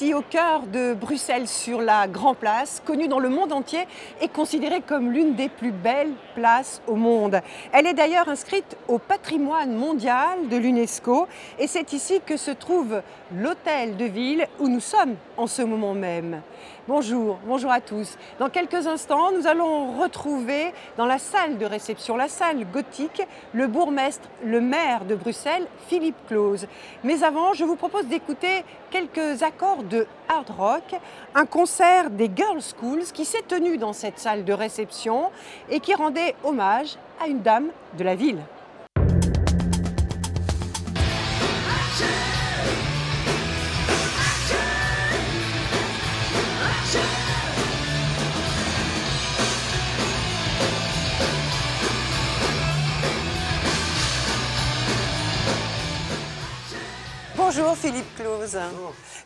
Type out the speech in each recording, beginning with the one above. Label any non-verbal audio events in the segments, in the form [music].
au cœur de Bruxelles sur la Grand Place, connue dans le monde entier et considérée comme l'une des plus belles places au monde. Elle est d'ailleurs inscrite au patrimoine mondial de l'UNESCO et c'est ici que se trouve l'hôtel de ville où nous sommes en ce moment même. Bonjour, bonjour à tous. Dans quelques instants, nous allons retrouver dans la salle de réception, la salle gothique, le bourgmestre, le maire de Bruxelles, Philippe Claus. Mais avant, je vous propose d'écouter quelques accords de hard rock, un concert des Girls Schools qui s'est tenu dans cette salle de réception et qui rendait hommage à une dame de la ville. Bonjour Philippe Claus.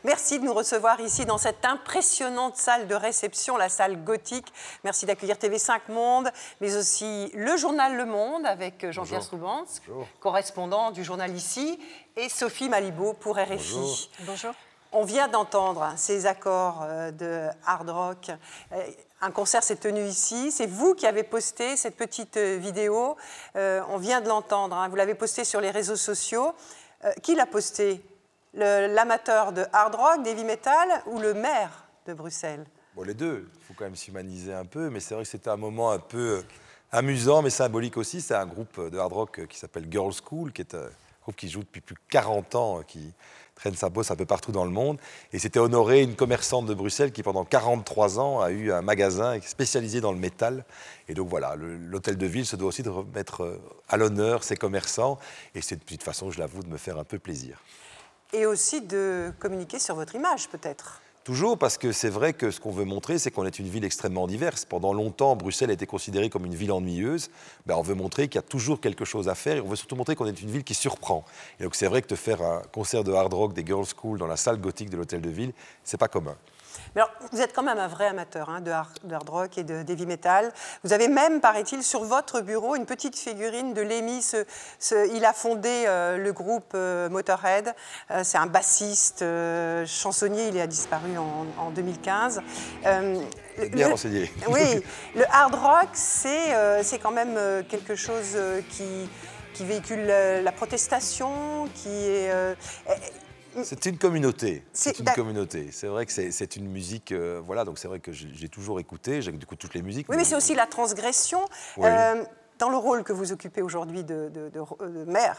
Merci de nous recevoir ici dans cette impressionnante salle de réception, la salle gothique. Merci d'accueillir TV5 Monde, mais aussi le journal Le Monde avec Jean-Pierre Soubans, correspondant du journal ici, et Sophie Malibaud pour RFI. Bonjour. On vient d'entendre ces accords euh, de hard rock. Euh, un concert s'est tenu ici. C'est vous qui avez posté cette petite euh, vidéo. On vient de l'entendre. Hein. Vous l'avez posté sur les réseaux sociaux. Qui l'a posté? L'amateur de hard rock, d'heavy metal ou le maire de Bruxelles? Bon, les deux. Il faut quand même s'humaniser un peu, mais c'est vrai que c'était un moment un peu euh, amusant, mais symbolique aussi. C'est un groupe de hard rock euh, qui s'appelle Girls School, qui est un groupe qui joue depuis plus de 40 ans, euh, qui traîne sa bosse un peu partout dans le monde. Et c'était honoré une commerçante de Bruxelles qui, pendant 43 ans, a eu un magasin spécialisé dans le métal. Et donc voilà, l'hôtel de ville se doit aussi de remettre à l'honneur ses commerçants. Et c'est une petite façon, je l'avoue, de me faire un peu plaisir et aussi de communiquer sur votre image peut-être. Toujours parce que c'est vrai que ce qu'on veut montrer, c'est qu'on est une ville extrêmement diverse. Pendant longtemps, Bruxelles a été considérée comme une ville ennuyeuse. Ben, on veut montrer qu'il y a toujours quelque chose à faire et on veut surtout montrer qu'on est une ville qui surprend. Et donc c'est vrai que de faire un concert de hard rock des Girls School dans la salle gothique de l'hôtel de ville, c'est pas commun. Mais alors, vous êtes quand même un vrai amateur hein, de, hard, rock et de heavy metal. Vous avez même, paraît-il, sur votre bureau une petite figurine de Lemmy. il a fondé euh, le groupe euh, Motorhead. Euh, c'est un bassiste, chansonnier. Il a disparu en, 2015. bien renseigné. [laughs] Oui, le hard rock, c'est quand même quelque chose qui qui véhicule la protestation, qui est c'est une communauté. C'est une communauté. C'est vrai que c'est une musique. Euh, voilà, donc c'est vrai que j'ai toujours écouté. J'écoute toutes les musiques. Oui, mais, c'est aussi la transgression. Euh, dans le rôle que vous occupez aujourd'hui de, de, maire,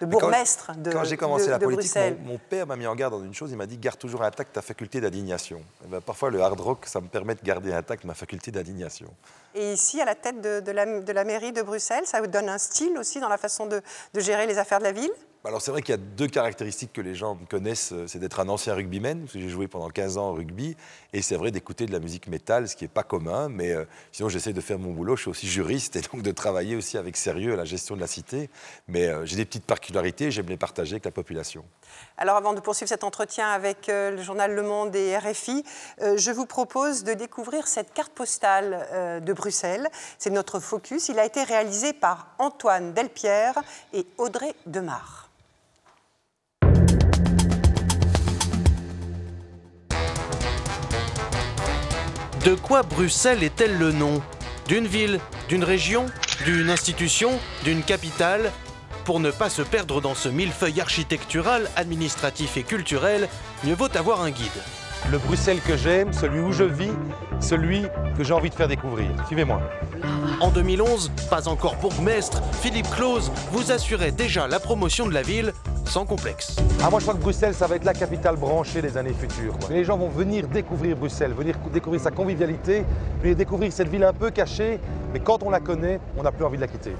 de bourgmestre de Quand j'ai commencé la politique, mon, père m'a mis en garde dans une chose. Il m'a dit garde toujours intact ta faculté d'indignation. Eh ben, parfois, le hard rock, ça me permet de garder intact ma faculté d'indignation. Et ici, à la tête de, la, de la mairie de Bruxelles, ça vous donne un style aussi dans la façon de gérer les affaires de la ville? Alors c'est vrai qu'il y a deux caractéristiques que les gens connaissent, euh, c'est d'être un ancien rugbyman, parce que j'ai joué pendant 15 ans au rugby, et c'est vrai d'écouter de la musique métal, ce qui n'est pas commun, mais euh, sinon j'essaie de faire mon boulot, je suis aussi juriste, et donc de travailler aussi avec sérieux à la gestion de la cité, mais euh, j'ai des petites particularités, j'aime les partager avec la population. Alors avant de poursuivre cet entretien avec le journal Le Monde et RFI, je vous propose de découvrir cette carte postale de Bruxelles, c'est notre focus, il a été réalisé par Antoine Delpierre et Audrey Demar. De quoi Bruxelles est-elle le nom? D'une ville D'une région D'une institution D'une capitale? Pour ne pas se perdre dans ce millefeuille architectural, administratif et culturel, mieux vaut avoir un guide. Le Bruxelles que j'aime, celui où je vis, celui que j'ai envie de faire découvrir. Suivez-moi. En 2011, pas encore bourgmestre, Philippe Claus vous assurait déjà la promotion de la ville sans complexe. Ah, moi, je crois que Bruxelles, ça va être la capitale branchée des années futures. Les gens vont venir découvrir Bruxelles, venir découvrir sa convivialité, venir découvrir cette ville un peu cachée, mais quand on la connaît, on n'a plus envie de la quitter.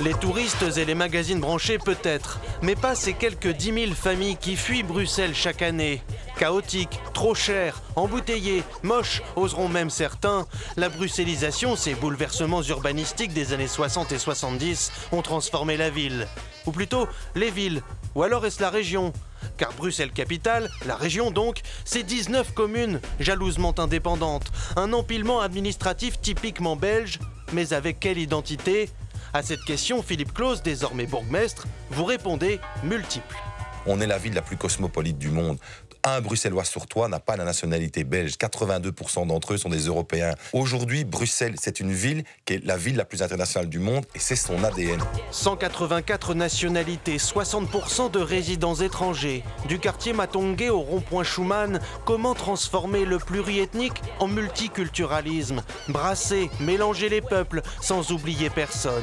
Les touristes et les magazines branchés peut-être, mais pas ces quelques 10 000 familles qui fuient Bruxelles chaque année. Chaotique, trop cher, embouteillé, moche, oseront même certains. La bruxellisation, ces bouleversements urbanistiques des années 60 et 70 ont transformé la ville. Ou plutôt, les villes. Ou alors est-ce la région? Car Bruxelles-Capitale, la région donc, c'est 19 communes jalousement indépendantes, un empilement administratif typiquement belge, mais avec quelle identité? À cette question, Philippe Claus, désormais bourgmestre, vous répondez multiple. On est la ville la plus cosmopolite du monde un Bruxellois sur trois n'a pas la nationalité belge. 82% d'entre eux sont des Européens. Aujourd'hui, Bruxelles, c'est une ville qui est la ville la plus internationale du monde et c'est son ADN. 184 nationalités, 60% de résidents étrangers. Du quartier Matongué au rond-point Schumann, comment transformer le pluriethnique en multiculturalisme? Brasser, mélanger les peuples sans oublier personne.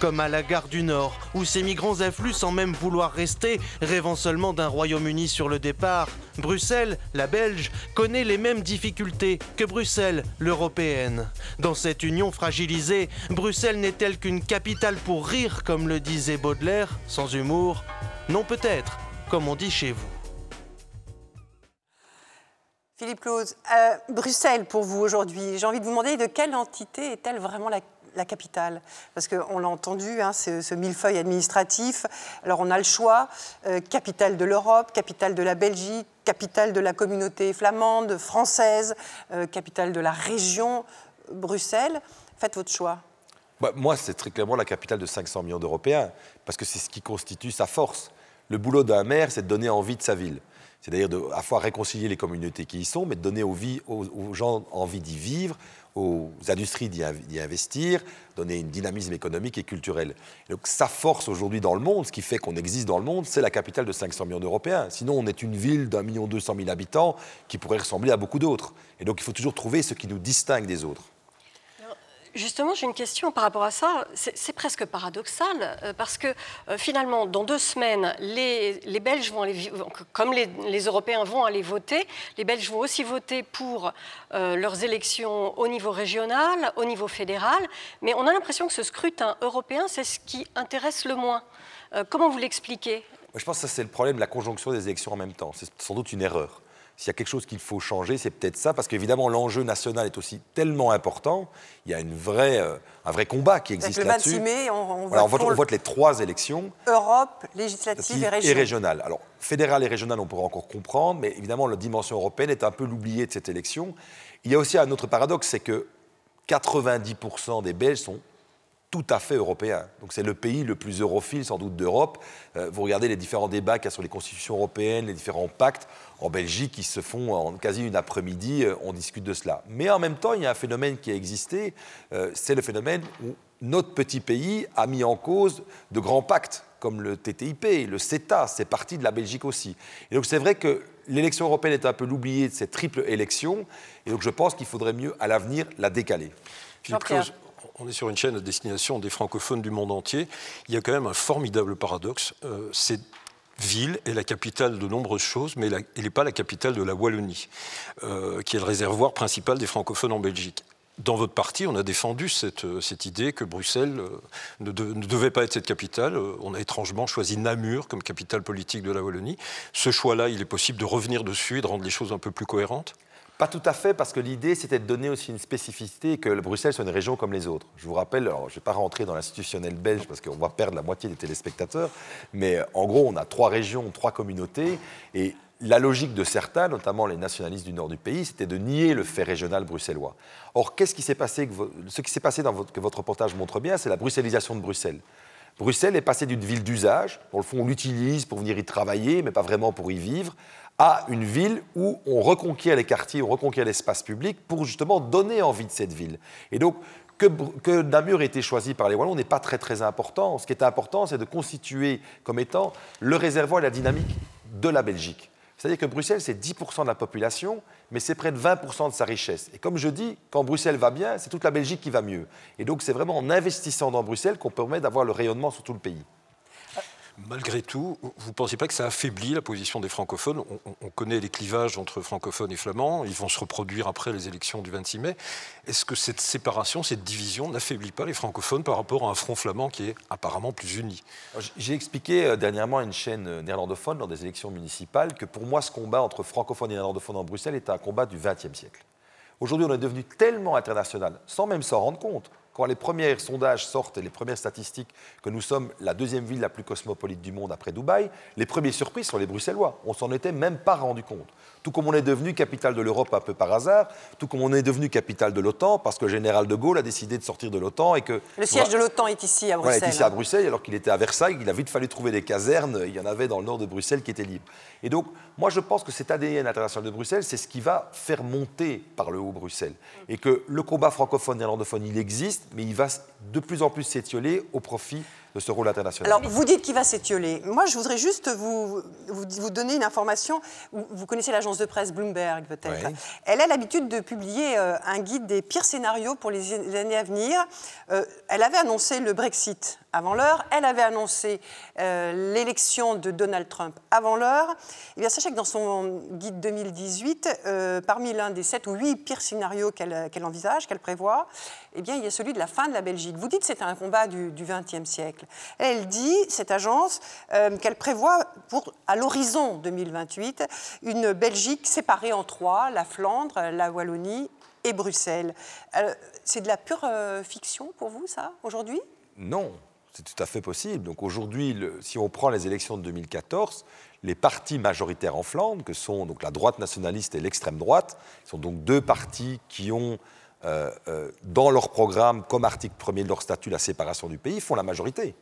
Comme à la gare du Nord, où ces migrants affluent sans même vouloir rester, rêvant seulement d'un Royaume-Uni sur le départ. Bruxelles, la Belge, connaît les mêmes difficultés que Bruxelles, l'européenne. Dans cette union fragilisée, Bruxelles n'est-elle qu'une capitale pour rire, comme le disait Baudelaire, sans humour Non peut-être, comme on dit chez vous. Philippe Claus, euh, Bruxelles pour vous aujourd'hui, j'ai envie de vous demander de quelle entité est-elle vraiment la la capitale Parce qu'on l'a entendu, hein, ce, millefeuille administratif. Alors on a le choix, euh, capitale de l'Europe, capitale de la Belgique, capitale de la communauté flamande, française, euh, capitale de la région, Bruxelles. Faites votre choix. Bah, moi, c'est très clairement la capitale de 500 millions d'Européens, parce que c'est ce qui constitue sa force. Le boulot d'un maire, c'est de donner envie de sa ville. C'est-à-dire de, à fois réconcilier les communautés qui y sont, mais de donner aux gens envie d'y vivre, aux industries d'y investir, donner une dynamisme économique et culturel. donc sa force aujourd'hui dans le monde, ce qui fait qu'on existe dans le monde, c'est la capitale de 500 millions d'Européens. Sinon, on est une ville d'un million deux cent mille habitants qui pourrait ressembler à beaucoup d'autres. Et donc il faut toujours trouver ce qui nous distingue des autres. Justement, j'ai une question par rapport à ça. C'est presque paradoxal euh, parce que euh, finalement, dans deux semaines, les, Belges vont aller, comme les, Européens vont aller voter, les Belges vont aussi voter pour euh, leurs élections au niveau régional, au niveau fédéral. Mais on a l'impression que ce scrutin européen, c'est ce qui intéresse le moins. comment vous l'expliquez? Je pense que c'est le problème de la conjonction des élections en même temps. C'est sans doute une erreur. S'il y a quelque chose qu'il faut changer, c'est peut-être ça, parce qu'évidemment, l'enjeu national est aussi tellement important. Il y a une vraie, euh, un vrai combat qui existe là-dessus. Le 26 mai, on, vote, les trois élections. Europe, législative et régionale. Et régionale. Alors, fédérale et régionale, on pourrait encore comprendre, mais évidemment, la dimension européenne est un peu l'oubliée de cette élection. Il y a aussi un autre paradoxe, c'est que 90% des Belges sont tout à fait européen. Donc c'est le pays le plus europhile sans doute d'Europe. Euh, vous regardez les différents débats qu'il y a sur les constitutions européennes, les différents pactes en Belgique qui se font en quasi une après-midi, euh, on discute de cela. Mais en même temps, il y a un phénomène qui a existé, euh, c'est le phénomène où notre petit pays a mis en cause de grands pactes comme le TTIP, le CETA, c'est parti de la Belgique aussi. Et donc c'est vrai que l'élection européenne est un peu l'oubliée de cette triple élection, et donc je pense qu'il faudrait mieux à l'avenir la décaler on est sur une chaîne à destination des francophones du monde entier. Il y a quand même un formidable paradoxe. Euh, cette ville est la capitale de nombreuses choses, mais elle n'est pas la capitale de la Wallonie, euh, qui est le réservoir principal des francophones en Belgique. Dans votre parti, on a défendu cette, euh, idée que Bruxelles ne, ne, devait pas être cette capitale. On a étrangement choisi Namur comme capitale politique de la Wallonie. Ce choix-là, il est possible de revenir dessus et de rendre les choses un peu plus cohérentes? Pas tout à fait, parce que l'idée, c'était de donner aussi une spécificité que Bruxelles soit une région comme les autres. Je vous rappelle, alors, je ne vais pas rentrer dans l'institutionnel belge, parce qu'on va perdre la moitié des téléspectateurs, mais euh, en gros, on a trois régions, trois communautés, et la logique de certains, notamment les nationalistes du nord du pays, c'était de nier le fait régional bruxellois. Or, qu'est-ce qui s'est passé, ce qui s'est passé dans votre, que votre reportage montre bien, c'est la bruxellisation de Bruxelles. Bruxelles est passée d'une ville d'usage, pour le fond on l'utilise pour venir y travailler, mais pas vraiment pour y vivre, à une ville où on reconquiert les quartiers, on reconquiert l'espace public pour justement donner envie de cette ville. Et donc, que, Namur ait été choisi par les Wallons n'est pas très très important. Ce qui est important, c'est de constituer comme étant le réservoir et la dynamique de la Belgique. C'est-à-dire que Bruxelles, c'est 10% de la population, mais c'est près de 20% de sa richesse. Et comme je dis, quand Bruxelles va bien, c'est toute la Belgique qui va mieux. Et donc c'est vraiment en investissant dans Bruxelles qu'on permet d'avoir le rayonnement sur tout le pays. Malgré tout, vous ne pensez pas que ça affaiblit la position des francophones? On, connaît les clivages entre francophones et flamands, ils vont se reproduire après les élections du 26 mai. Est-ce que cette séparation, cette division n'affaiblit pas les francophones par rapport à un front flamand qui est apparemment plus uni? J'ai expliqué euh, dernièrement à une chaîne euh, néerlandophone lors des élections municipales que pour moi ce combat entre francophones et néerlandophones en Bruxelles était un combat du XXe siècle. Aujourd'hui, on est devenu tellement international, sans même s'en rendre compte. Quand les premiers sondages sortent et les premières statistiques que nous sommes la deuxième ville la plus cosmopolite du monde après Dubaï, les premiers surprises sont les Bruxellois. On s'en était même pas rendu compte. Tout comme on est devenu capitale de l'Europe un peu par hasard, tout comme on est devenu capitale de l'OTAN parce que le général de Gaulle a décidé de sortir de l'OTAN et que le siège de l'OTAN est ici à Bruxelles. est ici à Bruxelles alors qu'il était à Versailles. Il a vite fallu trouver des casernes. Il y en avait dans le nord de Bruxelles qui étaient libres. Et donc, moi, je pense que cet ADN international de Bruxelles, c'est ce qui va faire monter par le haut Bruxelles. Et que le combat francophone et néerlandophone, il existe, mais il va de plus en plus s'étioler au profit de ce rôle international. Alors, vous dites qu'il va s'étioler. Moi, je voudrais juste vous, vous, donner une information. Vous connaissez l'agence de presse Bloomberg, peut-être. Elle a l'habitude de publier euh, un guide des pires scénarios pour les années à venir. Euh, elle avait annoncé le Brexit avant l'heure. Elle avait annoncé euh, l'élection de Donald Trump avant l'heure. Eh bien, sachez que dans son guide 2018, parmi l'un des sept ou huit pires scénarios qu'elle envisage, qu'elle prévoit, eh bien, il y a celui de la fin de la Belgique. Vous dites que c'est un combat du XXe siècle. Elle dit, cette agence, euh, qu'elle prévoit à l'horizon 2028 une Belgique séparée en trois, la Flandre, la Wallonie et Bruxelles. Euh, c'est de la pure euh, fiction pour vous, ça, aujourd'hui? Non, c'est tout à fait possible. Donc aujourd'hui, si on prend les élections de 2014, les partis majoritaires en Flandre, que sont donc la droite nationaliste et l'extrême droite, sont donc deux partis qui ont dans leur programme, comme article premier de leur statut, la séparation du pays, font la majorité.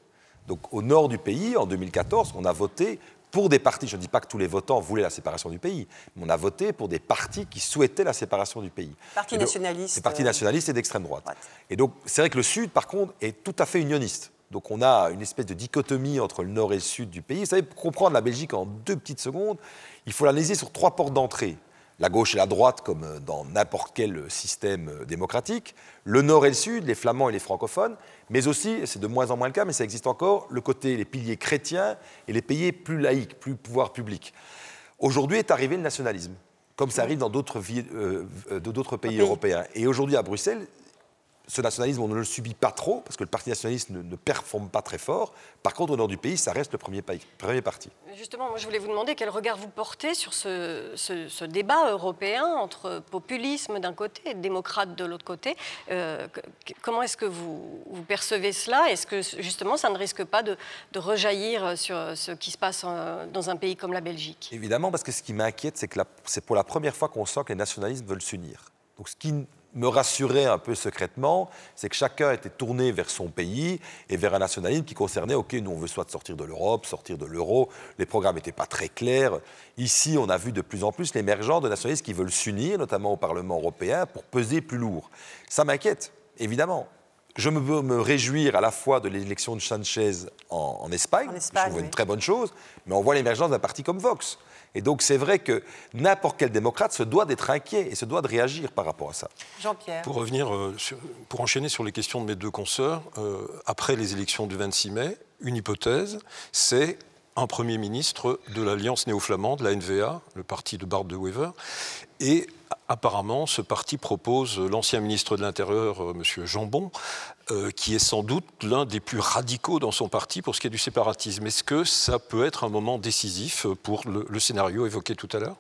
Donc au nord du pays, en 2014, on a voté pour des partis, je ne dis pas que tous les votants voulaient la séparation du pays, mais on a voté pour des partis qui souhaitaient la séparation du pays. Partis nationalistes. Des partis nationalistes et d'extrême droite. Et donc c'est vrai que le Sud, par contre, est tout à fait unioniste. Donc on a une espèce de dichotomie entre le nord et le sud du pays. Vous savez, pour comprendre la Belgique en deux petites secondes, il faut l'analyser sur trois portes d'entrée la gauche et la droite, comme dans n'importe quel système démocratique, le nord et le sud, les flamands et les francophones, mais aussi, c'est de moins en moins le cas, mais ça existe encore, le côté, les piliers chrétiens et les pays plus laïcs, plus pouvoir public. Aujourd'hui est arrivé le nationalisme, comme ça arrive dans d'autres euh, euh, pays européens. Et aujourd'hui à Bruxelles, ce nationalisme, on ne le subit pas trop, parce que le Parti nationaliste ne, performe pas très fort. Par contre, au nord du pays, ça reste le premier, premier parti. Justement, moi, je voulais vous demander quel regard vous portez sur ce, débat européen entre populisme d'un côté et démocrate de l'autre côté. Euh, comment est-ce que vous, percevez cela? Est-ce que, justement, ça ne risque pas de, rejaillir sur ce qui se passe dans un pays comme la Belgique? Évidemment, parce que ce qui m'inquiète, c'est que c'est pour la première fois qu'on sent que les nationalistes veulent s'unir. Donc, ce qui me rassurait un peu secrètement, c'est que chacun était tourné vers son pays et vers un nationalisme qui concernait, OK, nous on veut soit sortir de l'Europe, sortir de l'euro, les programmes n'étaient pas très clairs. Ici, on a vu de plus en plus l'émergence de nationalistes qui veulent s'unir, notamment au Parlement européen, pour peser plus lourd. Ça m'inquiète, évidemment. Je me veux me réjouir à la fois de l'élection de Sanchez en, Espagne, je trouve une très bonne chose, mais on voit l'émergence d'un parti comme Vox. Et donc c'est vrai que n'importe quel démocrate se doit d'être inquiet et se doit de réagir par rapport à ça. Jean-Pierre. Pour revenir, euh, pour enchaîner sur les questions de mes deux consoeurs, euh, après les élections du 26 mai, une hypothèse, c'est un Premier ministre de l'Alliance néo-flamande, la NVA, le parti de Bart de Wever, et apparemment, ce parti propose l'ancien ministre de l'Intérieur, euh, M. Jambon, euh, qui est sans doute l'un des plus radicaux dans son parti pour ce qui est du séparatisme. Est-ce que ça peut être un moment décisif pour le scénario évoqué tout à l'heure?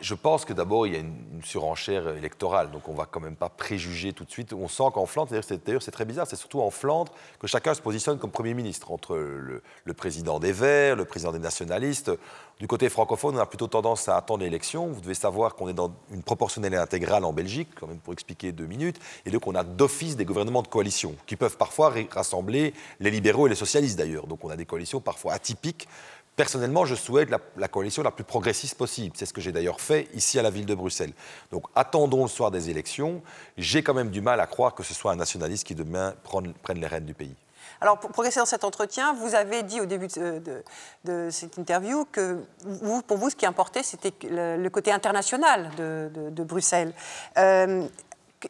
Je pense que d'abord, il y a une, surenchère électorale, donc on ne va quand même pas préjuger tout de suite. On sent qu'en Flandre, d'ailleurs c'est très bizarre, c'est surtout en Flandre que chacun se positionne comme Premier ministre, entre le, président des Verts, le président des nationalistes. Du côté francophone, on a plutôt tendance à attendre l'élection. Vous devez savoir qu'on est dans une proportionnelle intégrale en Belgique, quand même pour expliquer deux minutes, et donc on a d'office des gouvernements de coalition, qui peuvent parfois rassembler les libéraux et les socialistes d'ailleurs. Donc on a des coalitions parfois atypiques Personnellement, je souhaite la, coalition la plus progressiste possible. C'est ce que j'ai d'ailleurs fait ici à la ville de Bruxelles. Donc attendons le soir des élections. J'ai quand même du mal à croire que ce soit un nationaliste qui demain prenne, les rênes du pays. Alors, pour progresser dans cet entretien, vous avez dit au début de, cette interview que pour vous, ce qui importait, c'était le, côté international de, Bruxelles. Euh,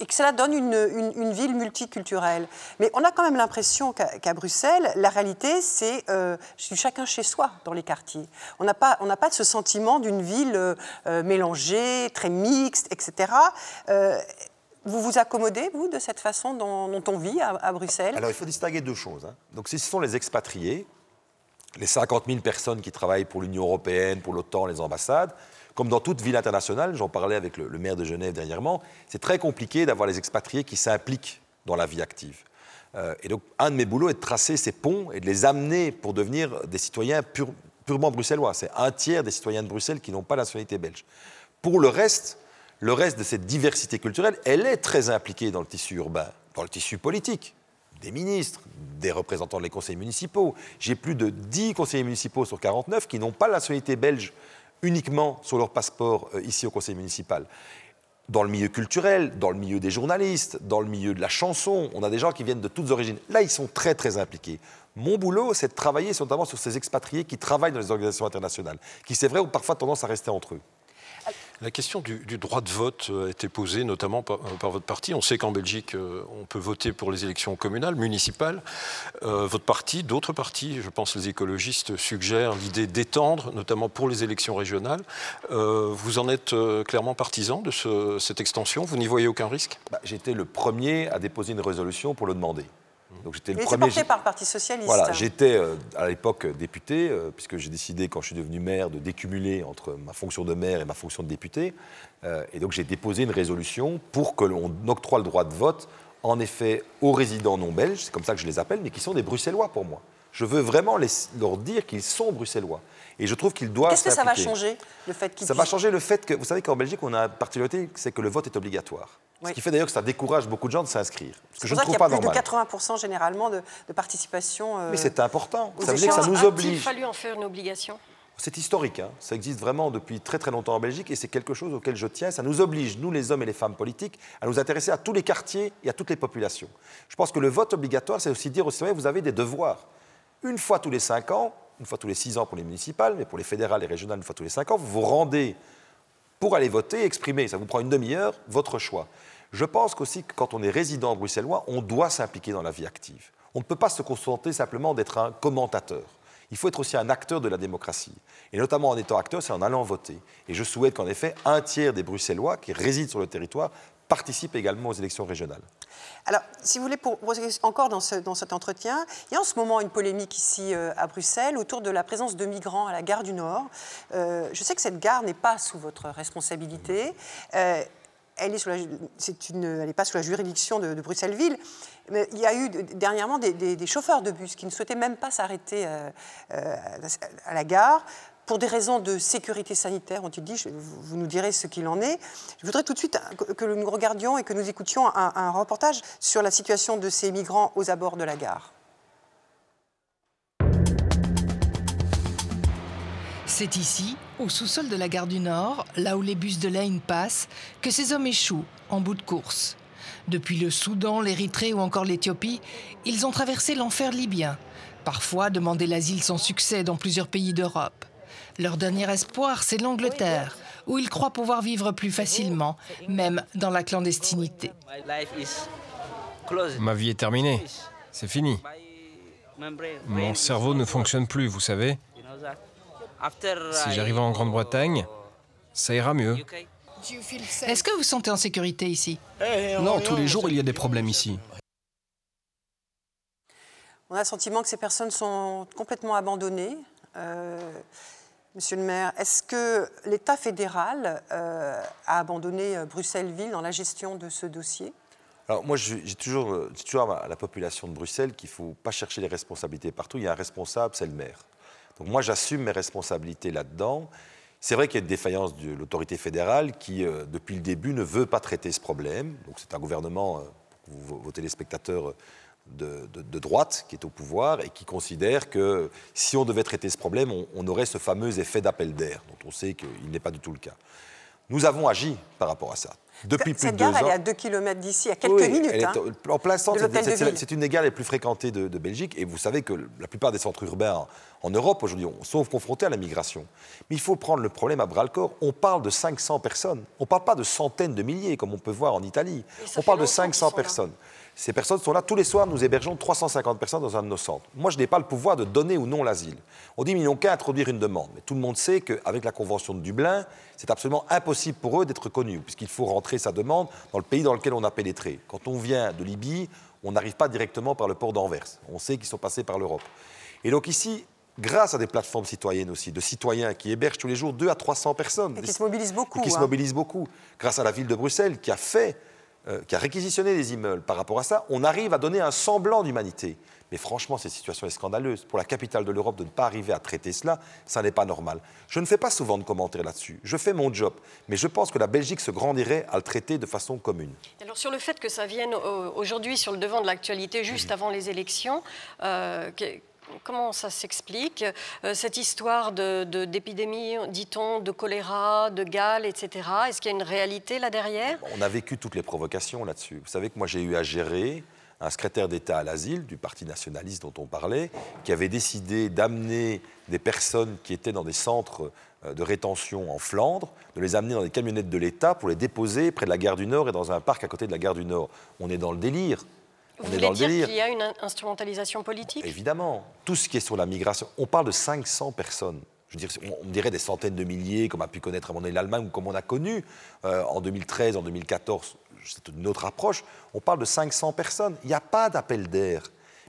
et que cela donne une, ville multiculturelle. Mais on a quand même l'impression qu'à Bruxelles, la réalité, c'est euh, chacun chez soi dans les quartiers. On n'a pas, pas ce sentiment d'une ville euh, euh, mélangée, très mixte, etc. Vous vous accommodez, vous, de cette façon dont, on vit à, Bruxelles? Alors, il faut distinguer deux choses. Hein. Donc, si ce sont les expatriés, les 50 000 personnes qui travaillent pour l'Union européenne, pour l'OTAN, les ambassades, comme dans toute ville internationale, j'en parlais avec le, maire de Genève dernièrement, c'est très compliqué d'avoir les expatriés qui s'impliquent dans la vie active. Euh, et donc, un de mes boulots est de tracer ces ponts et de les amener pour devenir des citoyens purement bruxellois. C'est un tiers des citoyens de Bruxelles qui n'ont pas la nationalité belge. Pour le reste, le reste de cette diversité culturelle, elle est très impliquée dans le tissu urbain, dans le tissu politique des ministres, des représentants des conseils municipaux. J'ai plus de 10 conseillers municipaux sur 49 qui n'ont pas la nationalité belge uniquement sur leur passeport euh, ici au conseil municipal. Dans le milieu culturel, dans le milieu des journalistes, dans le milieu de la chanson, on a des gens qui viennent de toutes origines. Là, ils sont très très impliqués. Mon boulot, c'est de travailler notamment sur ces expatriés qui travaillent dans les organisations internationales, qui c'est vrai ont parfois tendance à rester entre eux. La question du, droit de vote a été posée notamment par, euh, votre parti. On sait qu'en Belgique, euh, on peut voter pour les élections communales, municipales. Euh, votre parti, d'autres partis, je pense les écologistes, suggèrent l'idée d'étendre, notamment pour les élections régionales. vous en êtes clairement partisan de cette extension? Vous n'y voyez aucun risque? Bah, J'étais le premier à déposer une résolution pour le demander. Donc j'étais le premier. porté par le Parti socialiste. Voilà, j'étais euh, à l'époque député, euh, puisque j'ai décidé quand je suis devenu maire de décumuler entre ma fonction de maire et ma fonction de député. Euh, et donc j'ai déposé une résolution pour que l'on octroie le droit de vote, en effet, aux résidents non belges, c'est comme ça que je les appelle, mais qui sont des Bruxellois pour moi. Je veux vraiment leur dire qu'ils sont bruxellois. Et je trouve qu'ils doivent. Qu'est-ce que ça va changer, le fait qu'ils Ça va changer le fait que, vous savez qu'en Belgique, on a une particularité, c'est que le vote est obligatoire. Ce qui fait d'ailleurs que ça décourage beaucoup de gens de s'inscrire. Ce que je ne trouve pas normal. Il y a plus de 80% généralement de, participation. Euh, Mais c'est important. Ça veut dire que ça nous oblige. Il fallu en faire une obligation? C'est historique, hein. ça existe vraiment depuis très très longtemps en Belgique et c'est quelque chose auquel je tiens. Ça nous oblige, nous les hommes et les femmes politiques, à nous intéresser à tous les quartiers et à toutes les populations. Je pense que le vote obligatoire, c'est aussi dire aux citoyens, vous avez des devoirs. Une fois tous les cinq ans, une fois tous les six ans pour les municipales, mais pour les fédérales et régionales, une fois tous les cinq ans, vous vous rendez pour aller voter exprimer. Ça vous prend une demi-heure, votre choix. Je pense qu'aussi que quand on est résident bruxellois, on doit s'impliquer dans la vie active. On ne peut pas se contenter simplement d'être un commentateur. Il faut être aussi un acteur de la démocratie. Et notamment en étant acteur, c'est en allant voter. Et je souhaite qu'en effet, un tiers des Bruxellois qui résident sur le territoire participent également aux élections régionales. Alors, si vous voulez, pour, encore dans, cet entretien, il y a en ce moment une polémique ici euh, à Bruxelles autour de la présence de migrants à la gare du Nord. Euh, je sais que cette gare n'est pas sous votre responsabilité. Euh, elle n'est pas sous la juridiction de, Bruxelles-Ville. Mais il y a eu dernièrement des, chauffeurs de bus qui ne souhaitaient même pas s'arrêter euh, euh, à la gare pour des raisons de sécurité sanitaire, ont-ils dit, vous nous direz ce qu'il en est. Je voudrais tout de suite que nous regardions et que nous écoutions un reportage sur la situation de ces migrants aux abords de la gare. C'est ici, au sous-sol de la gare du Nord, là où les bus de Lane passent, que ces hommes échouent en bout de course. Depuis le Soudan, l'Érythrée ou encore l'Éthiopie, ils ont traversé l'enfer libyen, parfois demandé l'asile sans succès dans plusieurs pays d'Europe. Leur dernier espoir, c'est l'Angleterre, où ils croient pouvoir vivre plus facilement, même dans la clandestinité. Ma vie est terminée. C'est fini. Mon cerveau ne fonctionne plus, vous savez. Si j'arrive en Grande-Bretagne, ça ira mieux. Est-ce que vous sentez en sécurité ici? Non, tous les jours, il y a des problèmes ici. On a le sentiment que ces personnes sont complètement abandonnées. Euh, monsieur le maire, est-ce que l'État fédéral euh, a abandonné euh, Bruxelles-Ville dans la gestion de ce dossier? Alors moi, j'ai toujours, toujours à la population de Bruxelles qu'il ne faut pas chercher les responsabilités partout. Il y a un responsable, c'est le maire. Donc moi, j'assume mes responsabilités là-dedans. C'est vrai qu'il y a une défaillance de l'autorité fédérale qui, euh, depuis le début, ne veut pas traiter ce problème. Donc c'est un gouvernement, euh, vos, téléspectateurs, de, droite qui est au pouvoir et qui considère que si on devait traiter ce problème, on aurait ce fameux effet d'appel d'air, dont on sait qu'il n'est pas du tout le cas. Nous avons agi par rapport à ça. Depuis plus de deux ans. elle est à 2 km d'ici, à quelques minutes. Elle est hein, en plein centre. C'est une des gares les plus fréquentées de, Belgique. Et vous savez que la plupart des centres urbains en, Europe aujourd'hui sont confrontés à la migration. Mais il faut prendre le problème à bras le corps. On parle de 500 personnes. On ne parle pas de centaines de milliers comme on peut voir en Italie. On parle de 500 personnes. Ces personnes sont là. Tous les soirs, nous hébergeons 350 personnes dans un de nos centres. Moi, je n'ai pas le pouvoir de donner ou non l'asile. On dit, qu'ils n'ont qu'à introduire une demande. Mais tout le monde sait qu'avec la Convention de Dublin, c'est absolument impossible pour eux d'être connus, puisqu'il faut rentrer sa demande dans le pays dans lequel on a pénétré. Quand on vient de Libye, on n'arrive pas directement par le port d'Anvers. On sait qu'ils sont passés par l'Europe. Et donc ici, grâce à des plateformes citoyennes aussi, de citoyens qui hébergent tous les jours 2 à 300 personnes. Et qui se mobilisent beaucoup. qui se hein. mobilisent beaucoup. Grâce à la ville de Bruxelles qui a fait euh, qui a réquisitionné des immeubles par rapport à ça, on arrive à donner un semblant d'humanité. Mais franchement, cette situation est scandaleuse. Pour la capitale de l'Europe, de ne pas arriver à traiter cela, ça n'est pas normal. Je ne fais pas souvent de commentaires là-dessus. Je fais mon job. Mais je pense que la Belgique se grandirait à le traiter de façon commune. Alors, sur le fait que ça vienne aujourd'hui sur le devant de l'actualité, juste avant les élections, euh, comment ça s'explique euh, Cette histoire d'épidémie, de, dit-on, de choléra, de gale, etc. Est-ce qu'il y a une réalité là derrière? On a vécu toutes les provocations là-dessus. Vous savez que moi j'ai eu à gérer un secrétaire d'État à l'asile du Parti nationaliste dont on parlait, qui avait décidé d'amener des personnes qui étaient dans des centres euh, de rétention en Flandre, de les amener dans des camionnettes de l'État pour les déposer près de la gare du Nord et dans un parc à côté de la gare du Nord. On est dans le délire. Vous voulez dire qu'il y a une instrumentalisation politique? Évidemment. Tout ce qui est sur la migration. On parle de 500 personnes. Je veux dire, on dirait des centaines de milliers, comme a pu connaître à mon l'Allemagne ou comme on a connu euh, en 2013, en 2014 c'est une autre approche, on parle de 500 personnes. Il n'y a pas d'appel d'air.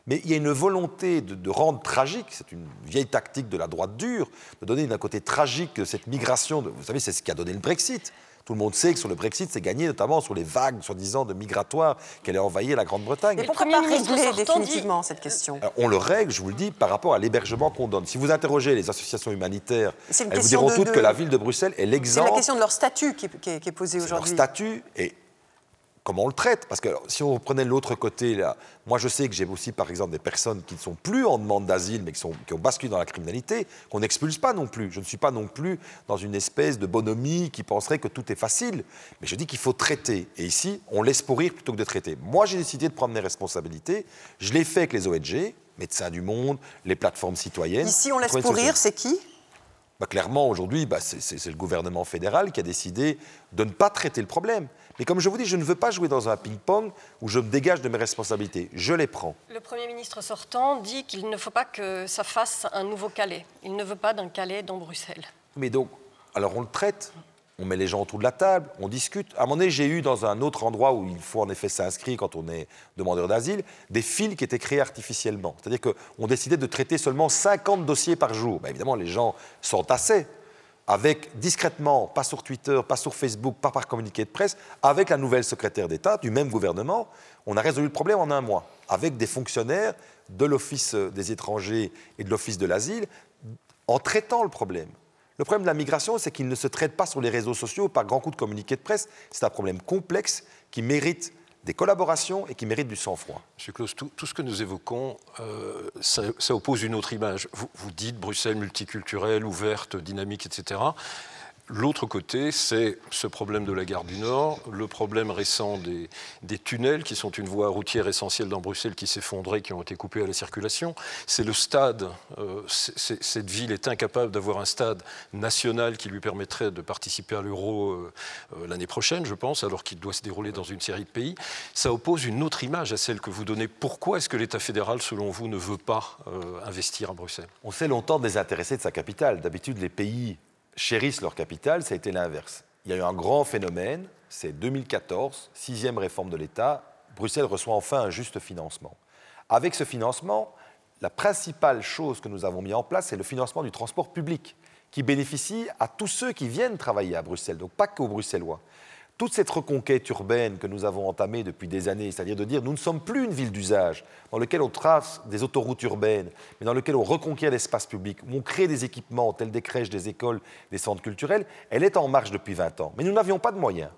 Mais il y a une volonté de, rendre tragique, c'est une vieille tactique de la droite dure, de donner d'un côté tragique cette migration. vous savez, c'est ce qui a donné le Brexit. Tout le monde sait que sur le Brexit, c'est gagné notamment sur les vagues, soi-disant, de migratoires qu'elle a envahi la Grande-Bretagne. Mais pourquoi pas régler définitivement cette question? On le règle, je vous le dis, par rapport à l'hébergement qu'on donne. Si vous interrogez les associations humanitaires, elles vous diront toutes que la ville de Bruxelles est l'exemple. C'est la question de leur statut qui est, qui est posée aujourd'hui. Leur statut est comment on le traite. Parce que si on prenait l'autre côté, là, moi je sais que j'ai aussi par exemple des personnes qui ne sont plus en demande d'asile, mais qui, sont, qui ont basculé dans la criminalité, qu'on n'expulse pas non plus. Je ne suis pas non plus dans une espèce de bonhomie qui penserait que tout est facile. Mais je dis qu'il faut traiter. Et ici, on laisse pourrir plutôt que de traiter. Moi j'ai décidé de prendre mes responsabilités. Je l'ai fait avec les ONG, Médecins du Monde, les plateformes citoyennes. Ici, on laisse pourrir, c'est qui? Bah, clairement, aujourd'hui, bah, c'est le gouvernement fédéral qui a décidé de ne pas traiter le problème. Mais comme je vous dis, je ne veux pas jouer dans un ping-pong où je me dégage de mes responsabilités. Je les prends. Le Premier ministre sortant dit qu'il ne faut pas que ça fasse un nouveau Calais. Il ne veut pas d'un Calais dans Bruxelles. Mais donc, alors on le traite on met les gens autour de la table, on discute. À un moment donné, j'ai eu dans un autre endroit où il faut en effet s'inscrire quand on est demandeur d'asile, des fils qui étaient créés artificiellement. C'est-à-dire qu'on décidait de traiter seulement 50 dossiers par jour. Ben, évidemment, les gens sont assez avec discrètement, pas sur Twitter, pas sur Facebook, pas par communiqué de presse, avec la nouvelle secrétaire d'État du même gouvernement, on a résolu le problème en un mois, avec des fonctionnaires de l'Office des étrangers et de l'Office de l'asile, en traitant le problème. Le problème de la migration, c'est qu'il ne se traite pas sur les réseaux sociaux par grand coup de communiqué de presse. C'est un problème complexe qui mérite des collaborations et qui mérite du sang-froid. Monsieur Claus, tout, ce que nous évoquons, euh, ça, oppose une autre image. Vous dites Bruxelles multiculturelle, ouverte, dynamique, etc. L'autre côté, c'est ce problème de la gare du Nord, le problème récent des, tunnels, qui sont une voie routière essentielle dans Bruxelles, qui s'effondrait, qui ont été coupés à la circulation. C'est le stade. Euh, cette ville est incapable d'avoir un stade national qui lui permettrait de participer à l'euro euh, euh, l'année prochaine, je pense, alors qu'il doit se dérouler dans une série de pays. Ça oppose une autre image à celle que vous donnez. Pourquoi est-ce que l'État fédéral, selon vous, ne veut pas investir à Bruxelles? On s'est longtemps désintéressé de sa capitale. D'habitude, les pays chérissent leur capitale, ça a été l'inverse. Il y a eu un grand phénomène, c'est 2014, sixième réforme de l'État, Bruxelles reçoit enfin un juste financement. Avec ce financement, la principale chose que nous avons mis en place, c'est le financement du transport public, qui bénéficie à tous ceux qui viennent travailler à Bruxelles, donc pas qu'aux Bruxellois toute cette reconquête urbaine que nous avons entamée depuis des années, c'est-à-dire de dire nous ne sommes plus une ville d'usage dans laquelle on trace des autoroutes urbaines, mais dans laquelle on reconquiert l'espace public, où on crée des équipements tels des crèches, des écoles, des centres culturels, elle est en marche depuis 20 ans. Mais nous n'avions pas de moyens.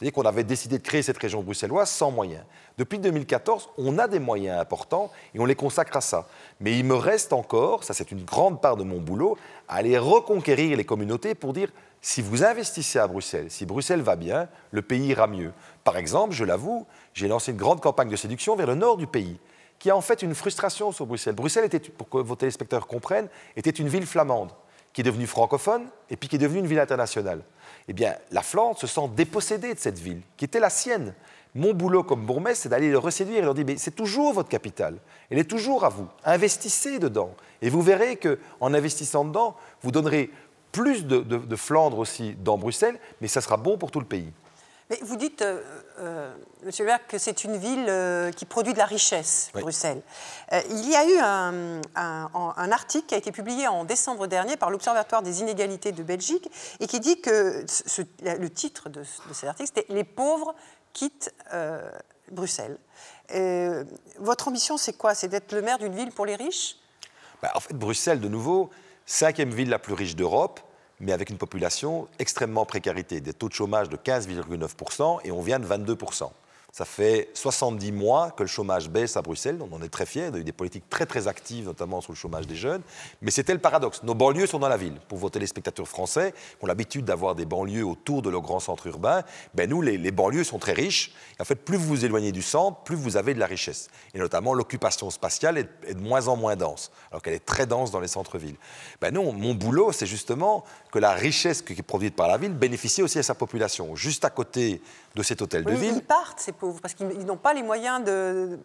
C'est-à-dire qu'on avait décidé de créer cette région bruxelloise sans moyens. Depuis 2014, on a des moyens importants et on les consacre à ça. Mais il me reste encore, ça c'est une grande part de mon boulot, à aller reconquérir les communautés pour dire si vous investissez à Bruxelles, si Bruxelles va bien, le pays ira mieux. Par exemple, je l'avoue, j'ai lancé une grande campagne de séduction vers le nord du pays, qui a en fait une frustration sur Bruxelles. Bruxelles, était, pour que vos téléspectateurs comprennent, était une ville flamande, qui est devenue francophone et puis qui est devenue une ville internationale. Eh bien, la Flandre se sent dépossédée de cette ville, qui était la sienne. Mon boulot comme bourgmestre, c'est d'aller le reséduire et leur dire, mais c'est toujours votre capitale, elle est toujours à vous, investissez dedans. Et vous verrez qu'en investissant dedans, vous donnerez plus de, Flandre aussi dans Bruxelles, mais ça sera bon pour tout le pays. Mais vous dites, euh, euh Monsieur Berg, que c'est une ville euh, qui produit de la richesse, Bruxelles. Euh, il y a eu un, article qui a été publié en décembre dernier par l'Observatoire des inégalités de Belgique et qui dit que le titre de, de cet article, c'était Les pauvres quitte Bruxelles. votre ambition, c'est quoi? C'est d'être le maire d'une ville pour les riches? Bah, En fait, Bruxelles, de nouveau, cinquième ville la plus riche d'Europe, mais avec une population extrêmement précarité, des taux de chômage de 15,9%, et on vient de 22%. Ça fait 70 mois que le chômage baisse à Bruxelles. On en est très fiers. On a eu des politiques très très actives, notamment sur le chômage des jeunes. Mais c'était le paradoxe. Nos banlieues sont dans la ville. Pour vos téléspectateurs français, qui ont l'habitude d'avoir des banlieues autour de leurs grands centres urbains, ben nous, les, banlieues sont très riches. en fait, plus vous vous éloignez du centre, plus vous avez de la richesse. Et notamment, l'occupation spatiale est, de moins en moins dense, alors qu'elle est très dense dans les centres-villes. Ben non, mon boulot, c'est justement que la richesse qui est produite par la ville bénéficie aussi à sa population. Juste à côté de cet hôtel de ville. Ils partent, ces pauvres, parce qu'ils n'ont pas les moyens de.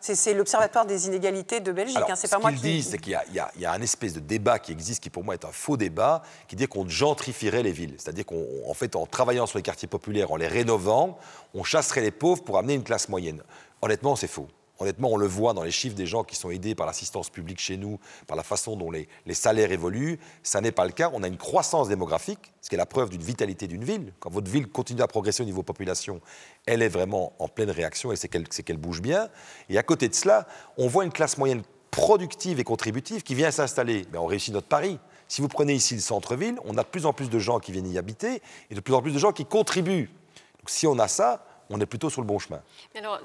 c'est l'Observatoire des inégalités de Belgique, hein, c'est pas moi qui. Ce qu'ils disent, c'est qu'il y, a un espèce de débat qui existe, qui pour moi est un faux débat, qui dit qu'on gentrifierait les villes. C'est-à-dire qu'en fait, en travaillant sur les quartiers populaires, en les rénovant, on chasserait les pauvres pour amener une classe moyenne. Honnêtement, c'est faux. Honnêtement, on le voit dans les chiffres des gens qui sont aidés par l'assistance publique chez nous, par la façon dont les, salaires évoluent. Ça n'est pas le cas. On a une croissance démographique, ce qui est la preuve d'une vitalité d'une ville. Quand votre ville continue à progresser au niveau population, elle est vraiment en pleine réaction et c'est qu'elle bouge bien. Et à côté de cela, on voit une classe moyenne productive et contributive qui vient s'installer. Mais on réussit notre pari. Si vous prenez ici le centre-ville, on a de plus en plus de gens qui viennent y habiter et de plus en plus de gens qui contribuent. Donc si on a ça, on est plutôt sur le bon chemin. alors,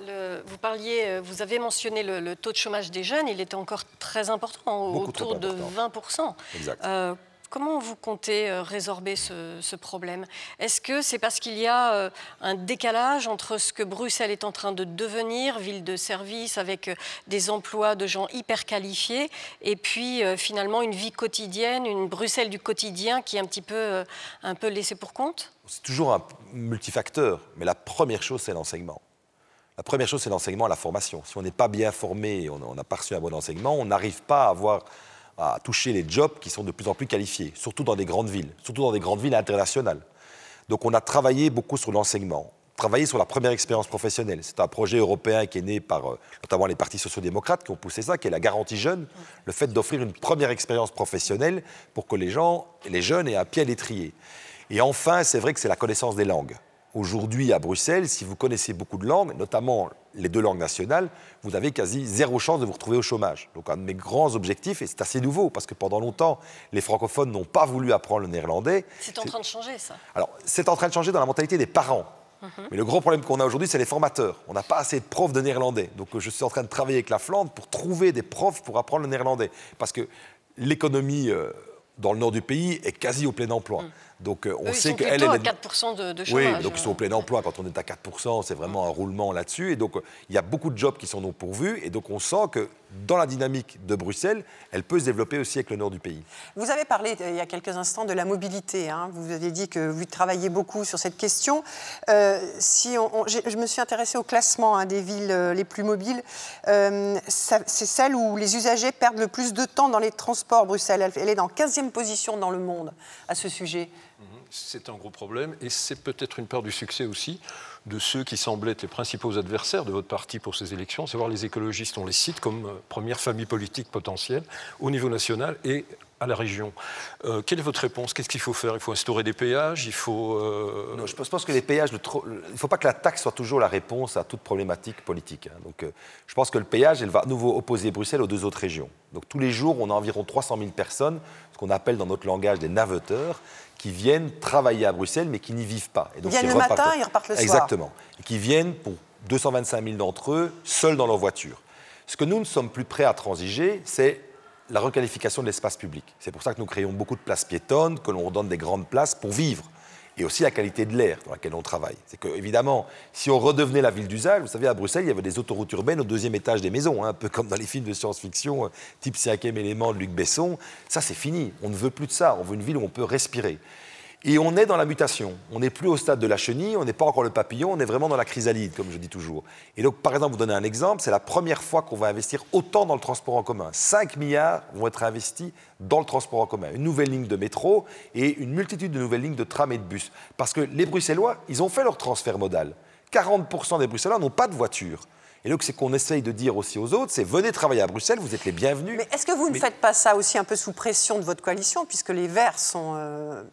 vous parliez, euh, vous avez mentionné le, taux de chômage des jeunes, il était encore très important, autour de 20%. Exact. Euh, Comment vous comptez euh, résorber ce, problème? Est-ce que c'est parce qu'il y a euh, un décalage entre ce que Bruxelles est en train de devenir, ville de service avec euh, des emplois de gens hyper qualifiés, et puis finalement une vie quotidienne, une Bruxelles du quotidien qui est un petit peu, un peu laissée pour compte? C'est toujours un multifacteur, mais la première chose, c'est l'enseignement. La première chose, c'est l'enseignement, la formation. Si on n'est pas bien formé, on n'a pas reçu un bon enseignement, on n'arrive pas à avoir à toucher les jobs qui sont de plus en plus qualifiés, surtout dans des grandes villes, surtout dans des grandes villes internationales. Donc on a travaillé beaucoup sur l'enseignement, travaillé sur la première expérience professionnelle. C'est un projet européen qui est né par euh, notamment les partis sociaux-démocrates qui ont poussé ça, qui est la garantie jeune, le fait d'offrir une première expérience professionnelle pour que les gens, les jeunes aient un pied à l'étrier. Et enfin, c'est vrai que c'est la connaissance des langues. Aujourd'hui, à Bruxelles, si vous connaissez beaucoup de langues, notamment les deux langues nationales, vous avez quasi zéro chance de vous retrouver au chômage. Donc un de mes grands objectifs, et c'est assez nouveau, parce que pendant longtemps, les francophones n'ont pas voulu apprendre le néerlandais. C'est en train de changer, ça Alors, c'est en train de changer dans la mentalité des parents. Mhm. Mais le gros problème qu'on a aujourd'hui, c'est les formateurs. On n'a pas assez de profs de néerlandais. Donc je suis en train de travailler avec la Flandre pour trouver des profs pour apprendre le néerlandais. Parce que l'économie euh, dans le nord du pays est quasi au plein emploi. Mhm. Donc euh, on sait qu'elle est à 4% de, de, chômage. Oui, donc ils sont au plein emploi. Quand on est à 4%, c'est vraiment un roulement là-dessus. Et donc euh, il y a beaucoup de jobs qui sont non pourvus. Et donc on sent que dans la dynamique de Bruxelles, elle peut se développer aussi avec le nord du pays. Vous avez parlé euh, il y a quelques instants de la mobilité. Hein. Vous avez dit que vous travaillez beaucoup sur cette question. si on, je me suis intéressée au classement hein, des villes les plus mobiles. c'est celle où les usagers perdent le plus de temps dans les transports. Bruxelles, elle est dans 15e position dans le monde à ce sujet. C'est un gros problème et c'est peut-être une part du succès aussi de ceux qui semblent être les principaux adversaires de votre parti pour ces élections, c'est voir les écologistes, on les cite comme euh, première famille politique potentielle au niveau national et à la région. Euh, quelle est votre réponse? Qu'est-ce qu'il faut faire? Il faut instaurer des péages Il faut. Euh, non, je pense que les péages. il ne faut pas que la taxe soit toujours la réponse à toute problématique politique. Hein. Donc, je pense que le péage, elle va à nouveau opposer Bruxelles aux deux autres régions. Donc, tous les jours, on a environ 300 000 personnes, ce qu'on appelle dans notre langage des naveteurs, qui viennent travailler à Bruxelles, mais qui n'y vivent pas. Et donc, ils viennent le matin, ils repartent le soir. Exactement. Et qui viennent, pour 225 000 d'entre eux, seuls dans leur voiture. Ce que nous ne sommes plus prêts à transiger, c'est la requalification de l'espace public. C'est pour ça que nous créons beaucoup de places piétonnes, que l'on donne des grandes places pour vivre et aussi la qualité de l'air dans laquelle on travaille. C'est que, évidemment, si on redevenait la ville d'usage, vous savez, à Bruxelles, il y avait des autoroutes urbaines au deuxième étage des maisons, hein, un peu comme dans les films de science-fiction, euh, type cinquième élément de Luc Besson. Ça, c'est fini. On ne veut plus de ça. On veut une ville où on peut respirer. Et on est dans la mutation. On n'est plus au stade de la chenille, on n'est pas encore le papillon, on est vraiment dans la chrysalide, comme je dis toujours. Et donc, par exemple, vous donner un exemple, c'est la première fois qu'on va investir autant dans le transport en commun. 5 milliards vont être investis dans le transport en commun. Une nouvelle ligne de métro et une multitude de nouvelles lignes de tram et de bus. Parce que les Bruxellois, ils ont fait leur transfert modal. 40% des Bruxellois n'ont pas de voiture. Et donc, c'est qu'on essaye de dire aussi aux autres, c'est venez travailler à Bruxelles, vous êtes les bienvenus. Mais est-ce que vous ne faites pas ça aussi un peu sous pression de votre coalition, puisque les Verts sont, euh,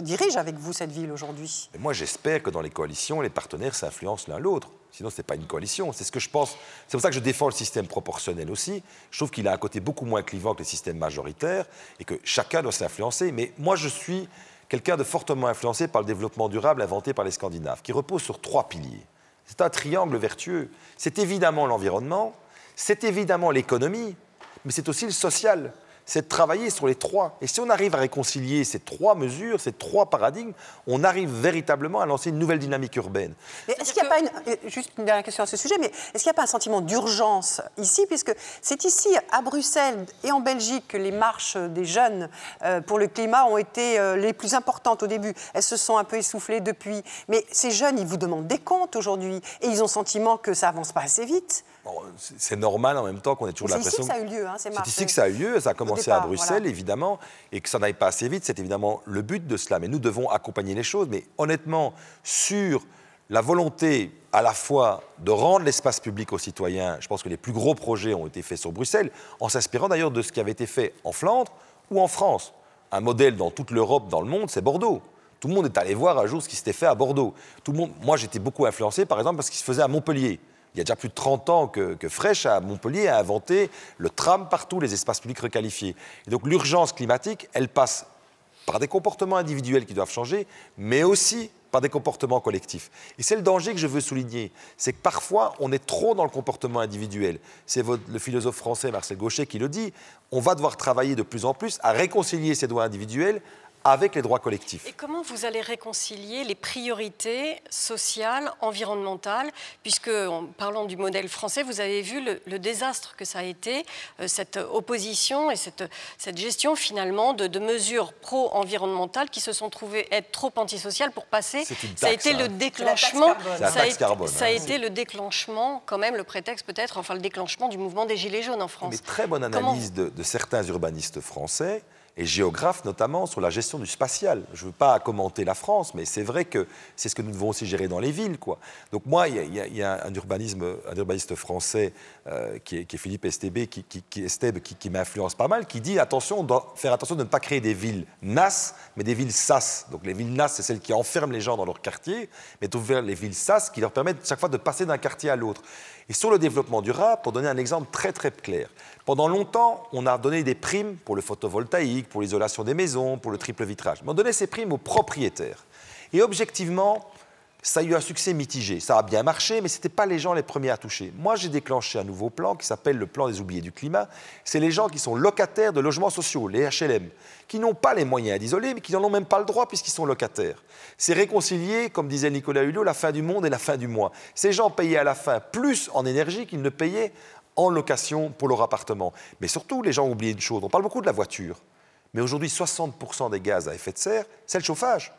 dirigent avec vous cette ville aujourd'hui? Moi, j'espère que dans les coalitions, les partenaires s'influencent l'un l'autre. Sinon, ce n'est pas une coalition. C'est ce que je pense. C'est pour ça que je défends le système proportionnel aussi. Je trouve qu'il a un côté beaucoup moins clivant que les systèmes majoritaires et que chacun doit s'influencer. Mais moi, je suis quelqu'un de fortement influencé par le développement durable inventé par les Scandinaves, qui repose sur trois piliers. C'est un triangle vertueux. C'est évidemment l'environnement, c'est évidemment l'économie, mais c'est aussi le social c'est de travailler sur les trois. Et si on arrive à réconcilier ces trois mesures, ces trois paradigmes, on arrive véritablement à lancer une nouvelle dynamique urbaine. Est-ce qu'il n'y a pas juste une dernière question à ce sujet, mais est-ce qu'il n'y a pas un sentiment d'urgence ici, puisque c'est ici, à Bruxelles et en Belgique, que les marches des jeunes euh, pour le climat ont été euh, les plus importantes au début. Elles se sont un peu essoufflées depuis. Mais ces jeunes, ils vous demandent des comptes aujourd'hui, et ils ont le sentiment que ça avance pas assez vite c'est normal en même temps qu'on ait toujours l'impression. C'est ici que ça a eu lieu, hein, C'est ici que ça a eu lieu, ça a commencé à Bruxelles, évidemment, et que ça n'aille pas assez vite, c'est évidemment le but de cela. Mais nous devons accompagner les choses. Mais honnêtement, sur la volonté à la fois de rendre l'espace public aux citoyens, je pense que les plus gros projets ont été faits sur Bruxelles, en s'inspirant d'ailleurs de ce qui avait été fait en Flandre ou en France. Un modèle dans toute l'Europe, dans le monde, c'est Bordeaux. Tout le monde est allé voir un jour ce qui s'était fait à Bordeaux. Tout le monde, moi, j'étais beaucoup influencé, par exemple, parce qu'il se faisait à Montpellier. Il y a déjà plus de 30 ans que, que à Montpellier, a inventé le tram partout, les espaces publics requalifiés. Donc l'urgence climatique, elle passe par des comportements individuels qui doivent changer, mais aussi par des comportements collectifs. Et c'est le danger que je veux souligner, c'est que parfois on est trop dans le comportement individuel. C'est le philosophe français Marcel Gauchet qui le dit, on va devoir travailler de plus en plus à réconcilier ces droits individuels avec les droits collectifs. Et comment vous allez réconcilier les priorités sociales, environnementales, puisque en parlant du modèle français, vous avez vu le, désastre que ça a été, euh, cette opposition et cette, cette gestion finalement de, mesures pro-environnementales qui se sont trouvées être trop antisociales pour passer. ça a été le déclenchement. Ça a, été, ça a été le déclenchement, quand même, le prétexte peut-être, enfin le déclenchement du mouvement des Gilets jaunes en France. Mais très bonne analyse de, de certains urbanistes français et géographes notamment sur la gestion du spatial. Je ne veux pas commenter la France, mais c'est vrai que c'est ce que nous devons aussi gérer dans les villes. Quoi. Donc moi, il y, a, un, urbanisme, un urbaniste français euh, qui, est, Philippe Estébé, qui, qui, m'influence pas mal, qui dit attention, on doit faire attention de ne pas créer des villes NAS, mais des villes SAS. Donc les villes NAS, c'est celles qui enferment les gens dans leur quartier, mais ouvrir les villes SAS qui leur permettent chaque fois de passer d'un quartier à l'autre. Et sur le développement durable, pour donner un exemple très très clair, pendant longtemps, on a donné des primes pour le photovoltaïque, pour l'isolation des maisons, pour le triple vitrage. Mais on donnait ces primes aux propriétaires. Et objectivement, ça a eu un succès mitigé. Ça a bien marché, mais ce n'étaient pas les gens les premiers à toucher. Moi, j'ai déclenché un nouveau plan qui s'appelle le plan des oubliés du climat. C'est les gens qui sont locataires de logements sociaux, les HLM, qui n'ont pas les moyens d'isoler, mais qui n'en ont même pas le droit puisqu'ils sont locataires. C'est réconcilier, comme disait Nicolas Hulot, la fin du monde et la fin du mois. Ces gens payaient à la fin plus en énergie qu'ils ne payaient en location pour leur appartement. Mais surtout, les gens ont oublié une chose. On parle beaucoup de la voiture. Mais aujourd'hui, 60% des gaz à effet de serre, c'est le chauffage.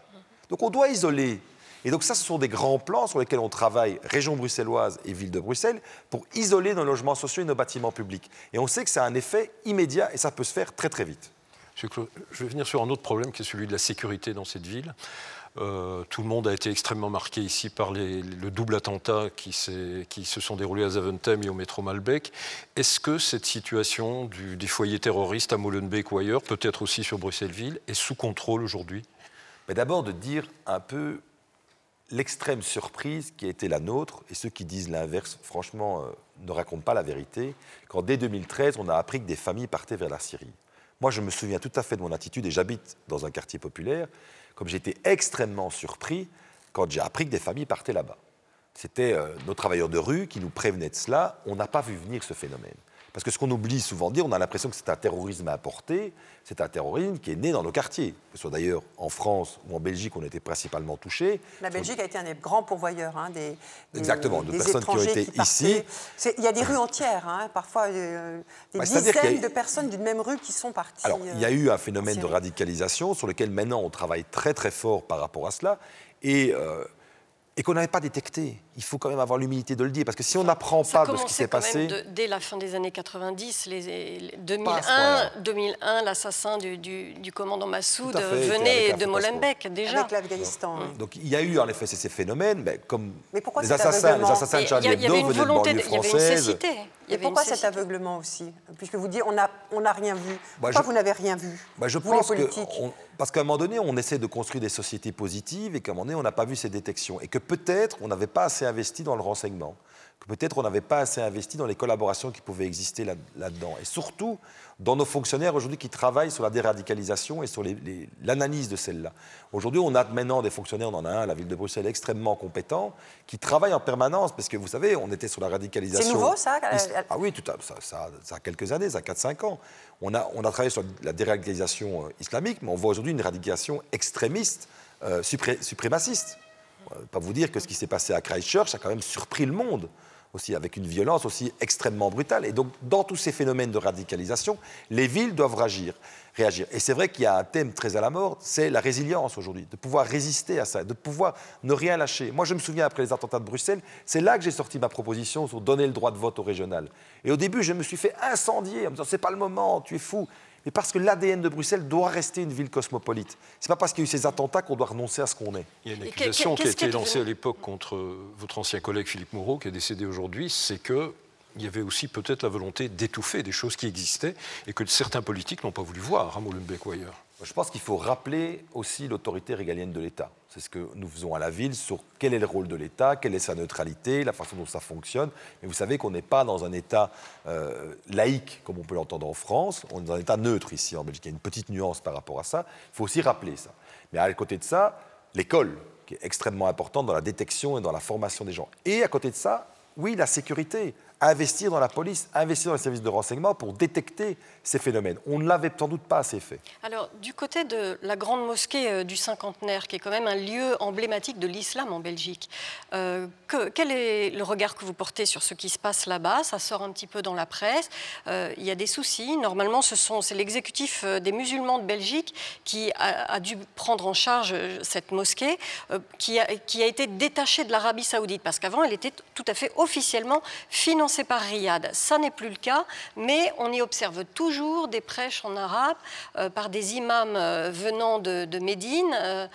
Donc on doit isoler et donc ça, ce sont des grands plans sur lesquels on travaille, région bruxelloise et ville de Bruxelles, pour isoler nos logements sociaux et nos bâtiments publics. Et on sait que ça a un effet immédiat et ça peut se faire très très vite. Je vais venir sur un autre problème qui est celui de la sécurité dans cette ville. Euh, tout le monde a été extrêmement marqué ici par le double attentat qui, qui, se sont déroulés à Zaventem et au métro Malbec. Est-ce que cette situation du, des foyers terroristes à Molenbeek ou ailleurs, peut-être aussi sur Bruxelles-Ville, est sous contrôle aujourd'hui? D'abord de dire un peu l'extrême surprise qui a été la nôtre, et ceux qui disent l'inverse, franchement, euh, ne racontent pas la vérité, quand dès 2013, on a appris que des familles partaient vers la Syrie. Moi, je me souviens tout à fait de mon attitude, et j'habite dans un quartier populaire, comme j'étais extrêmement surpris quand j'ai appris que des familles partaient là-bas. C'était euh, nos travailleurs de rue qui nous prévenaient de cela, on n'a pas vu venir ce phénomène. Parce que ce qu'on oublie souvent de dire, on a l'impression que c'est un terrorisme importé, c'est un terrorisme qui est né dans nos quartiers. Que ce soit d'ailleurs en France ou en Belgique, on était principalement touchés. La Belgique a été un des grands pourvoyeurs hein, des, Exactement, de personnes qui ont été ici. Il y a des rues entières, hein, parfois euh, des dizaines de personnes d'une même rue qui sont parties. Alors, il y a eu un phénomène de radicalisation sur lequel maintenant on travaille très très fort par rapport à cela. Et euh, et qu'on n'avait pas détecté. Il faut quand même avoir l'humilité de le dire, parce que si on n'apprend pas de ce qui s'est passé... Même dès la fin des années 90, les, 2001, 2001 l'assassin du, du, commandant Massoud venait de Molenbeek, déjà. Avec l'Afghanistan. Donc il y a eu en effet ces phénomènes, mais comme les, assassins, les assassins de Charlie Hebdo venaient de banlieue française... Et pourquoi cet aveuglement aussi? Puisque vous dites on n'a on a rien vu. Bah, pourquoi vous n'avez rien vu bah, Je pense que parce qu'à un moment donné, on essaie de construire des sociétés positives et qu'à un moment donné, on n'a pas vu ces détections. Et que peut-être on n'avait pas assez investi dans le renseignement. Que peut-être on n'avait pas assez investi dans les collaborations qui pouvaient exister là-dedans. et surtout, dans nos fonctionnaires aujourd'hui qui travaillent sur la déradicalisation et sur l'analyse de celle-là. Aujourd'hui, on a maintenant des fonctionnaires, on en a un à la ville de Bruxelles extrêmement compétent, qui travaillent en permanence, parce que vous savez, on était sur la radicalisation. C'est nouveau ça Ah oui, tout à, ça, ça, ça, a quelques années, ça a 4-5 ans. On a, on a travaillé sur la déradicalisation euh, islamique, mais on voit aujourd'hui une radicalisation extrémiste, euh, suprémaciste. Euh, pas vous dire que ce qui s'est passé à Christchurch a quand même surpris le monde aussi avec une violence aussi extrêmement brutale. Et donc, dans tous ces phénomènes de radicalisation, les villes doivent réagir. réagir. Et c'est vrai qu'il y a un thème très à la mort, c'est la résilience aujourd'hui, de pouvoir résister à ça, de pouvoir ne rien lâcher. Moi, je me souviens, après les attentats de Bruxelles, c'est là que j'ai sorti ma proposition sur donner le droit de vote au régional. Et au début, je me suis fait incendier en me disant, c'est pas le moment, tu es fou mais parce que l'ADN de Bruxelles doit rester une ville cosmopolite. C'est pas parce qu'il y a eu ces attentats qu'on doit renoncer à ce qu'on est. Il y a une accusation qui a été lancée à l'époque contre votre ancien collègue Philippe Moreau, qui est décédé aujourd'hui, c'est que il y avait aussi peut-être la volonté d'étouffer des choses qui existaient et que certains politiques n'ont pas voulu voir à Molenbeek ou ailleurs. Je pense qu'il faut rappeler aussi l'autorité régalienne de l'État. C'est ce que nous faisons à la ville sur quel est le rôle de l'État, quelle est sa neutralité, la façon dont ça fonctionne. Mais vous savez qu'on n'est pas dans un État euh, laïque comme on peut l'entendre en France. On est dans un État neutre ici en Belgique. Il y a une petite nuance par rapport à ça. Il faut aussi rappeler ça. Mais à côté de ça, l'école, qui est extrêmement importante dans la détection et dans la formation des gens. Et à côté de ça, oui, la sécurité investir dans la police, investir dans les services de renseignement pour détecter ces phénomènes. On ne l'avait sans doute pas assez fait. Alors, du côté de la grande mosquée euh, du cinquantenaire, qui est quand même un lieu emblématique de l'islam en Belgique, euh, quel est le regard que vous portez sur ce qui se passe là-bas? Ça sort un petit peu dans la presse. Euh, il y a des soucis. Normalement, ce sont, c'est l'exécutif des musulmans de Belgique qui a, dû prendre en charge cette mosquée, qui, a, qui a été détachée de l'Arabie saoudite, parce qu'avant, elle était tout à fait officiellement financée c'est par Riyad. Ça n'est plus le cas, mais on y observe toujours des prêches en arabe euh, par des imams euh, venant de, Médine. Euh,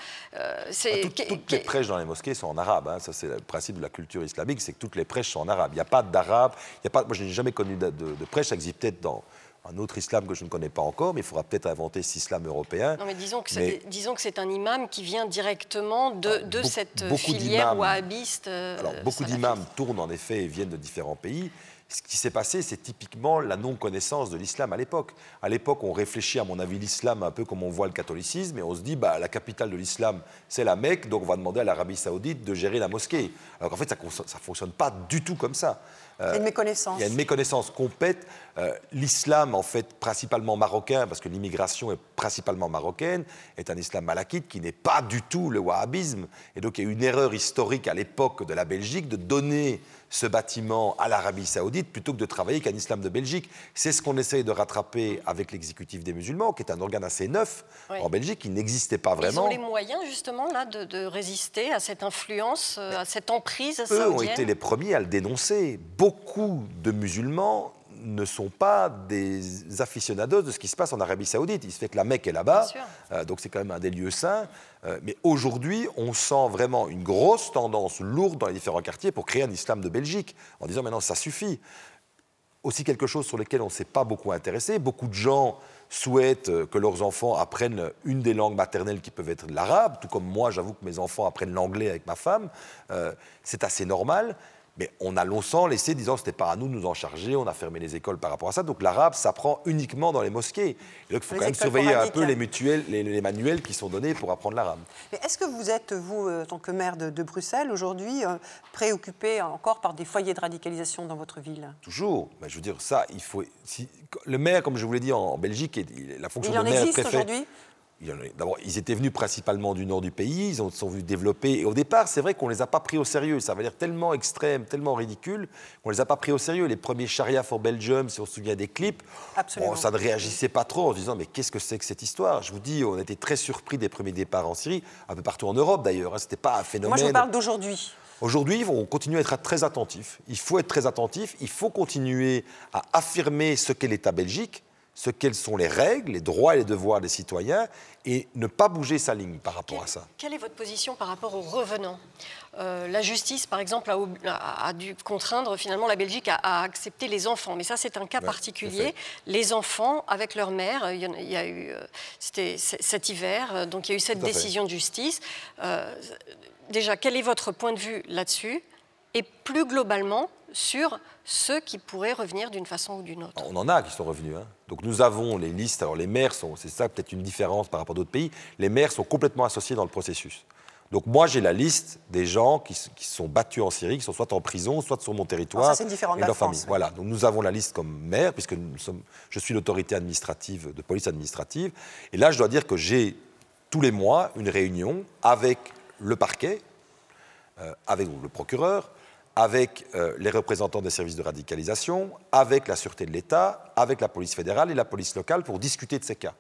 c'est... Ah, toutes les prêches dans les mosquées sont en arabe. Hein. Ça, c'est le principe de la culture islamique, c'est que toutes les prêches sont en arabe. Il n'y a pas d'arabe. Il y a pas... Moi, je n'ai jamais connu de, de, prêche. Ça existe peut-être dans un autre islam que je ne connais pas encore, mais il faudra peut-être inventer cet islam européen. Non, mais disons que, c'est, un imam qui vient directement de, de cette filière wahhabiste. Euh, alors, beaucoup d'imams tournent en effet et viennent de différents pays. Ce qui s'est passé, c'est typiquement la non-connaissance de l'islam à l'époque. À l'époque, on réfléchit, à mon avis, l'islam un peu comme on voit le catholicisme, et on se dit, bah, la capitale de l'islam, c'est la Mecque, donc on va demander à l'Arabie saoudite de gérer la mosquée. Alors qu'en fait, ça ne fonctionne pas du tout comme ça. Il y a une méconnaissance. Il y a une méconnaissance complète. Euh, l'islam, en fait, principalement marocain, parce que l'immigration est principalement marocaine, est un islam malakite qui n'est pas du tout le wahhabisme. Et donc, il y a eu une erreur historique à l'époque de la Belgique de donner ce bâtiment à l'Arabie saoudite plutôt que de travailler qu'un islam de Belgique. C'est ce qu'on essaye de rattraper avec l'exécutif des musulmans, qui est un organe assez neuf en Belgique, qui n'existait pas vraiment. Ils ont les moyens justement là de, résister à cette influence, euh, à cette emprise Eux ont été les premiers à le dénoncer. Beaucoup de musulmans ne sont pas des aficionados de ce qui se passe en Arabie Saoudite. Il se fait que la Mecque est là-bas, euh, donc c'est quand même un des lieux saints. Euh, mais aujourd'hui, on sent vraiment une grosse tendance lourde dans les différents quartiers pour créer un islam de Belgique, en disant maintenant ça suffit. Aussi quelque chose sur lequel on ne s'est pas beaucoup intéressé. Beaucoup de gens souhaitent euh, que leurs enfants apprennent une des langues maternelles qui peuvent être l'arabe, tout comme moi, j'avoue que mes enfants apprennent l'anglais avec ma femme. c'est assez normal. Mais on a longtemps laissé, disant que ce n'était pas à nous de nous en charger, on a fermé les écoles par rapport à ça. Donc l'arabe s'apprend uniquement dans les mosquées. Et donc il faut quand même surveiller un peu les, mutuels, les, manuels qui sont donnés pour apprendre l'arabe. Mais est-ce que vous êtes, vous, euh, en tant que maire de, Bruxelles, aujourd'hui, euh, préoccupé encore par des foyers de radicalisation dans votre ville? Toujours. Mais je veux dire, ça, il faut. le maire, comme je vous l'ai dit en, Belgique, la fonction il de maire existe aujourd'hui? D'abord, ils étaient venus principalement du nord du pays, ils ont, sont venus développer. Et au départ, c'est vrai qu'on ne les a pas pris au sérieux. Ça va dire tellement extrême, tellement ridicule, qu'on ne les a pas pris au sérieux. Les premiers Sharia for Belgium, si on se souvient des clips, bon, ça ne réagissait pas trop en se disant Mais qu'est-ce que c'est que cette histoire? Je vous dis, on était très surpris des premiers départs en Syrie, un peu partout en Europe d'ailleurs. Hein. Ce n'était pas un phénomène. Moi, je vous parle d'aujourd'hui. Aujourd'hui, on continue à être très attentif. Il faut être très attentif. Il faut continuer à affirmer ce qu'est l'État belgique ce quelles sont les règles, les droits et les devoirs des citoyens et ne pas bouger sa ligne par rapport à ça. Quelle est votre position par rapport aux revenants? Euh, La justice, par exemple, a, dû contraindre finalement la Belgique à, accepter les enfants, mais ça c'est un cas particulier. Les enfants avec leur mère, il y, a, eu, euh, c'était cet hiver, euh, donc il y a eu cette décision de justice. déjà, quel est votre point de vue là-dessus? Et plus globalement, sur ceux qui pourraient revenir d'une façon ou d'une autre. On en a qui sont revenus. Hein. Donc nous avons les listes. Alors les maires sont, c'est ça peut-être une différence par rapport à d'autres pays. Les maires sont complètement associés dans le processus. Donc moi j'ai la liste des gens qui, qui, sont battus en Syrie, qui sont soit en prison, soit sur mon territoire. ça c'est différent de la France. Voilà. Donc nous avons la liste comme maire, puisque nous sommes, je suis l'autorité administrative de police administrative. Et là je dois dire que j'ai tous les mois une réunion avec le parquet, euh, avec le procureur, avec euh, les représentants des services de radicalisation, avec la sûreté de l'État, avec la police fédérale et la police locale pour discuter de ces cas.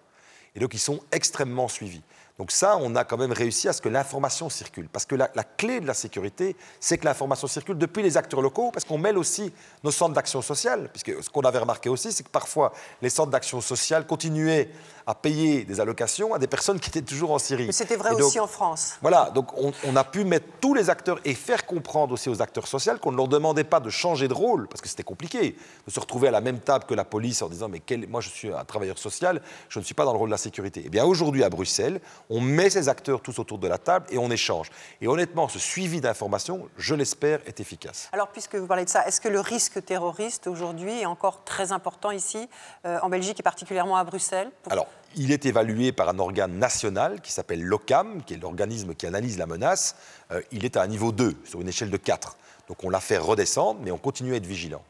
Et donc ils sont extrêmement suivis. Donc ça, on a quand même réussi à ce que l'information circule. Parce que la, clé de la sécurité, c'est que l'information circule depuis les acteurs locaux, parce qu'on mêle aussi nos centres d'action sociale. Puisque ce qu'on avait remarqué aussi, c'est que parfois, les centres d'action sociale continuaient à payer des allocations à des personnes qui étaient toujours en Syrie. Mais c'était vrai aussi en France. Voilà, donc on, a pu mettre tous les acteurs et faire comprendre aussi aux acteurs sociaux qu'on ne leur demandait pas de changer de rôle, parce que c'était compliqué de se retrouver à la même table que la police en disant Mais moi, je suis un travailleur social, je ne suis pas dans le rôle de la sécurité. Eh bien, aujourd'hui, à Bruxelles, on met ces acteurs tous autour de la table et on échange. Et honnêtement, ce suivi d'informations, je l'espère, est efficace. Alors, puisque vous parlez de ça, est-ce que le risque terroriste aujourd'hui est encore très important ici, euh, en Belgique et particulièrement à Bruxelles Alors, il est évalué par un organe national qui s'appelle l'OCAM, qui est l'organisme qui analyse la menace. Euh, il est à un niveau 2, sur une échelle de 4. Donc on l'a fait redescendre, mais on continue à être vigilant.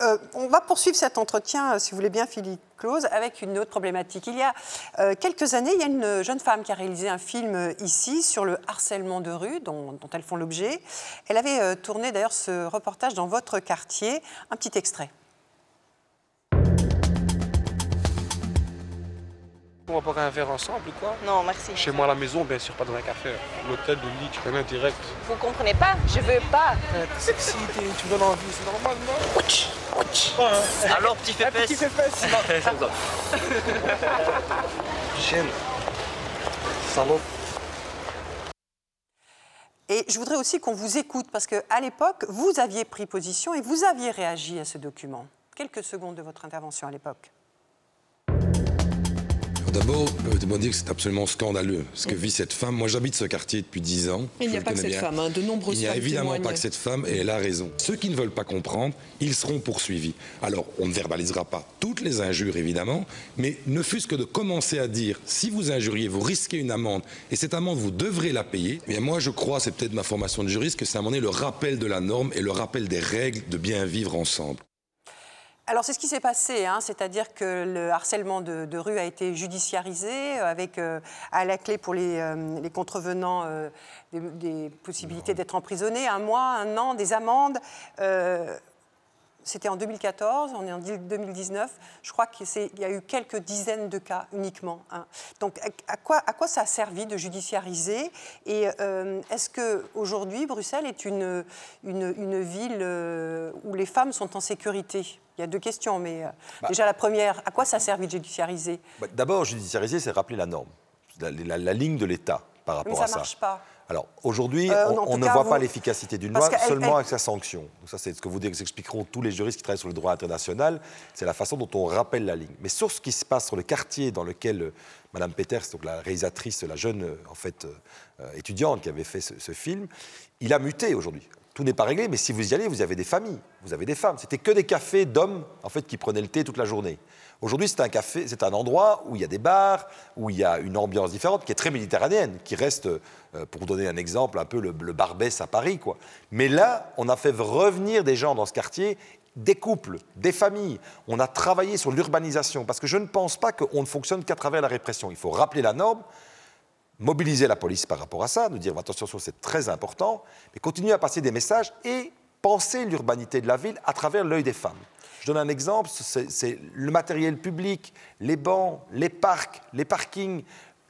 Euh, on va poursuivre cet entretien, euh, si vous voulez bien, Philippe Close, avec une autre problématique. Il y a quelques années, il y a une jeune femme qui a réalisé un film ici sur le harcèlement de rue dont elles font l'objet. Elle avait tourné d'ailleurs ce reportage dans votre quartier. Un petit extrait. On va boire un verre ensemble ou quoi Non, merci. Chez moi à la maison, bien sûr, pas dans un café. L'hôtel, le lit, tu connais direct. Vous comprenez pas Je veux pas. Sexy, tu me donnes envie, c'est normal, non. Alors, petit fait Petit fait Chienne. Salaud. [laughs] Et je voudrais aussi qu'on vous écoute, parce qu'à l'époque, vous aviez pris position et vous aviez réagi à ce document. Quelques secondes de votre intervention à l'époque. D'abord, de dire que c'est absolument scandaleux ce que vit cette femme. Moi, j'habite ce quartier depuis 10 ans. Il n'y a pas que cette femme, hein. de nombreuses Il n'y a évidemment pas que cette femme, et elle a raison. Ceux qui ne veulent pas comprendre, ils seront poursuivis. Alors, on ne verbalisera pas toutes les injures, évidemment, mais ne fût-ce que de commencer à dire si vous injuriez, vous risquez une amende, et cette amende, vous devrez la payer. Mais moi, je crois, c'est peut-être ma formation de juriste, que c'est à un moment donné le rappel de la norme et le rappel des règles de bien vivre ensemble. Alors c'est ce qui s'est passé, hein, c'est-à-dire que le harcèlement de, rue a été judiciarisé euh, avec euh, à la clé pour les, euh, contrevenants des, possibilités d'être emprisonnés, un mois, un an, des amendes. C'était en 2014, on est en 2019. Je crois qu'il y a eu quelques dizaines de cas uniquement. Hein. Donc, à quoi, à quoi ça a servi de judiciariser? Et est-ce que aujourd'hui, Bruxelles est une, une, une ville où les femmes sont en sécurité? Il y a deux questions, mais euh, bah. déjà la première, à quoi ça sert de judiciariser? Bah, D'abord, judiciariser, c'est rappeler la norme, la, ligne de l'État par rapport mais ça à ça. marche pas. Alors aujourd'hui, euh, on, ne voit pas l'efficacité d'une loi seulement avec sa sanction. ça, c'est ce que vous expliqueront tous les juristes qui travaillent sur le droit international. C'est la façon dont on rappelle la ligne. Mais sur ce qui se passe sur le quartier dans lequel euh, Madame Peters, donc la réalisatrice, la jeune en fait étudiante qui avait fait ce film, il a muté aujourd'hui tout n'est pas réglé, mais si vous y allez, vous avez des familles, vous avez des femmes. C'était que des cafés d'hommes en fait qui prenaient le thé toute la journée. Aujourd'hui, c'est un café, c'est un endroit où il y a des bars, où il y a une ambiance différente, qui est très méditerranéenne, qui reste, euh, pour donner un exemple, un peu le, le Barbès à Paris, quoi. Mais là, on a fait revenir des gens dans ce quartier des couples, des familles. On a travaillé sur l'urbanisation parce que je ne pense pas qu'on ne fonctionne qu'à travers la répression. Il faut rappeler la norme, mobiliser la police par rapport à ça, nous dire attention, c'est très important, mais continuer à passer des messages et penser l'urbanité de la ville à travers l'œil des femmes. Je donne un exemple, c'est le matériel public, les bancs, les parcs, les parkings,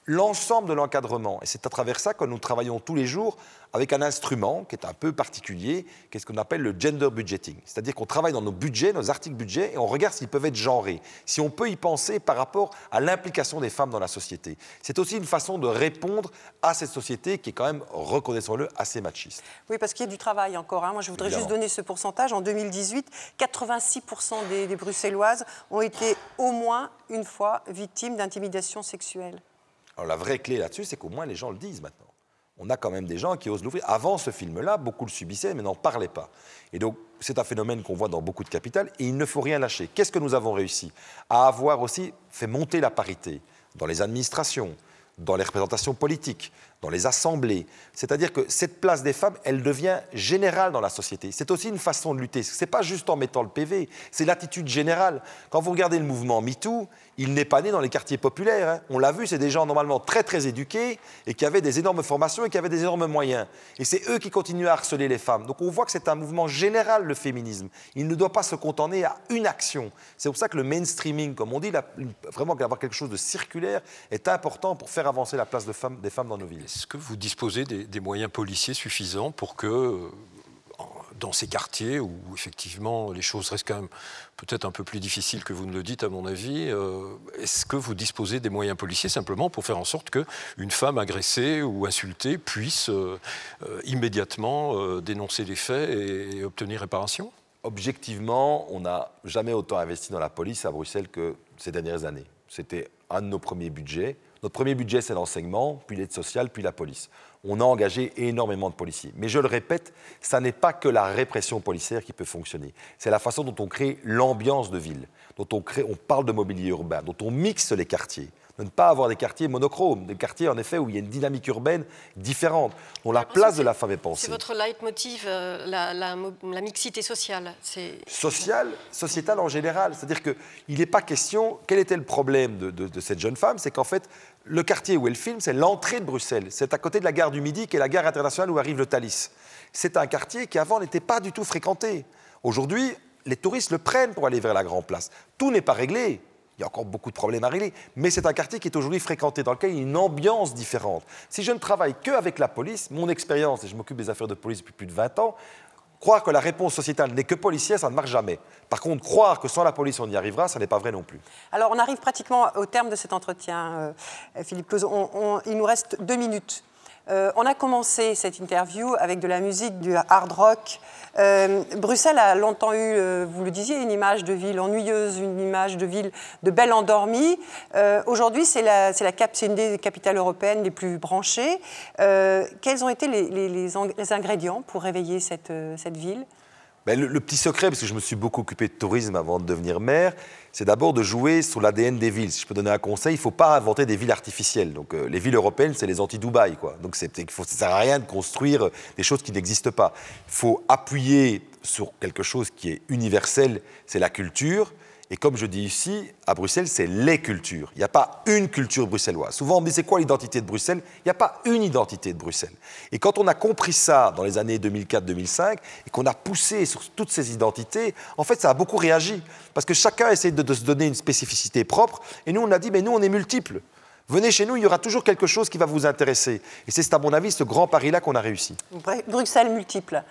l'ensemble de l'encadrement. Et c'est à travers ça que nous travaillons tous les jours avec un instrument qui est un peu particulier, qui est ce qu'on appelle le gender budgeting. C'est-à-dire qu'on travaille dans nos budgets, nos articles budget, et on regarde s'ils peuvent être genrés, si on peut y penser par rapport à l'implication des femmes dans la société. C'est aussi une façon de répondre à cette société qui est quand même, reconnaissons-le, assez machiste. Oui, parce qu'il y a du travail encore. Hein. Moi, je voudrais juste donner ce pourcentage. En 2018, 86% des, des Bruxelloises ont été au moins une fois victimes d'intimidation sexuelle. Alors la vraie clé là-dessus, c'est qu'au moins les gens le disent maintenant on a quand même des gens qui osent l'ouvrir. Avant ce film-là, beaucoup le subissaient, mais n'en parlaient pas. Et donc, c'est un phénomène qu'on voit dans beaucoup de capitales, et il ne faut rien lâcher. Qu'est-ce que nous avons réussi À avoir aussi fait monter la parité dans les administrations, dans les représentations politiques, dans les assemblées. C'est-à-dire que cette place des femmes, elle devient générale dans la société. C'est aussi une façon de lutter. Ce n'est pas juste en mettant le PV, c'est l'attitude générale. Quand vous regardez le mouvement MeToo, il n'est pas né dans les quartiers populaires. Hein. On l'a vu, c'est des gens normalement très très éduqués et qui avaient des énormes formations et qui avaient des énormes moyens. Et c'est eux qui continuent à harceler les femmes. Donc on voit que c'est un mouvement général, le féminisme. Il ne doit pas se contenter à une action. C'est pour ça que le mainstreaming, comme on dit, vraiment d'avoir quelque chose de circulaire, est important pour faire avancer la place des femmes dans nos villes. Est-ce que vous disposez des, moyens policiers suffisants pour que, euh, dans ces quartiers où effectivement les choses restent quand même peut-être un peu plus difficiles que vous ne le dites à mon avis, euh, est-ce que vous disposez des moyens policiers simplement pour faire en sorte qu'une femme agressée ou insultée puisse euh, immédiatement dénoncer les faits et, obtenir réparation? Objectivement, on n'a jamais autant investi dans la police à Bruxelles que ces dernières années. C'était un de nos premiers budgets. Notre premier budget, c'est l'enseignement, puis l'aide sociale, puis la police. On a engagé énormément de policiers. Mais je le répète, ça n'est pas que la répression policière qui peut fonctionner. C'est la façon dont on crée l'ambiance de ville, dont on, crée, on parle de mobilier urbain, dont on mixe les quartiers de ne pas avoir des quartiers monochromes, des quartiers en effet où il y a une dynamique urbaine différente, dont la place de la femme est pensée. C'est votre leitmotiv, euh, la, mixité sociale. Sociale, sociétale en général. C'est-à-dire qu'il n'est pas question. Quel était le problème de, de cette jeune femme? C'est qu'en fait, le quartier où elle filme, c'est l'entrée de Bruxelles. C'est à côté de la gare du Midi, qui est la gare internationale où arrive le Thalys. C'est un quartier qui avant n'était pas du tout fréquenté. Aujourd'hui, les touristes le prennent pour aller vers la Grand Place. Tout n'est pas réglé. Il y a encore beaucoup de problèmes à régler, mais c'est un quartier qui est aujourd'hui fréquenté, dans lequel il y a une ambiance différente. Si je ne travaille qu'avec la police, mon expérience, et je m'occupe des affaires de police depuis plus de 20 ans, croire que la réponse sociétale n'est que policière, ça ne marche jamais. Par contre, croire que sans la police on y arrivera, ça n'est pas vrai non plus. Alors on arrive pratiquement au terme de cet entretien, euh, Philippe Claus. il nous reste deux minutes. Euh, on a commencé cette interview avec de la musique, du hard rock. Euh, Bruxelles a longtemps eu, euh, vous le disiez, une image de ville ennuyeuse, une image de ville de belle endormie. Aujourd'hui, c'est une des capitales européennes les plus branchées. quels ont été les, ingrédients pour réveiller cette ville? Ben, le, petit secret, parce que je me suis beaucoup occupé de tourisme avant de devenir maire, c'est d'abord de jouer sur l'ADN des villes. Si je peux donner un conseil, il ne faut pas inventer des villes artificielles. Donc, euh, les villes européennes, c'est les anti-Dubaï. Donc, ça ne sert à rien de construire des choses qui n'existent pas. Il faut appuyer sur quelque chose qui est universel, c'est la culture. Et comme je dis ici, à Bruxelles, c'est les cultures. Il n'y a pas une culture bruxelloise. Souvent, on me dit c'est quoi l'identité de Bruxelles? Il n'y a pas une identité de Bruxelles. Et quand on a compris ça dans les années 2004-2005 et qu'on a poussé sur toutes ces identités, en fait, ça a beaucoup réagi. Parce que chacun essaie de, de se donner une spécificité propre. Et nous, on a dit, mais nous, on est multiples. Venez chez nous, il y aura toujours quelque chose qui va vous intéresser. Et c'est, à mon avis, ce grand pari-là qu'on a réussi. Bruxelles multiple.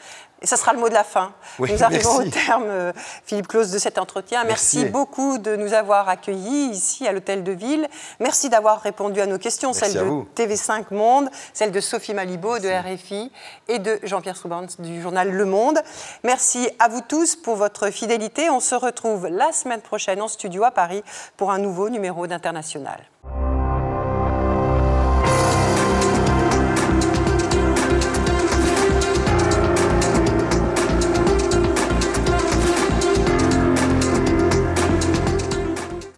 Et ça sera le mot de la fin. nous arrivons au terme, euh, Philippe Claus, de cet entretien. Merci. beaucoup de nous avoir accueillis ici à l'Hôtel de Ville. Merci d'avoir répondu à nos questions, celles de TV5 Monde, celles de Sophie Malibaud de RFI et de Jean-Pierre Soubans du journal Le Monde. Merci à vous tous pour votre fidélité. On se retrouve la semaine prochaine en studio à Paris pour un nouveau numéro d'International.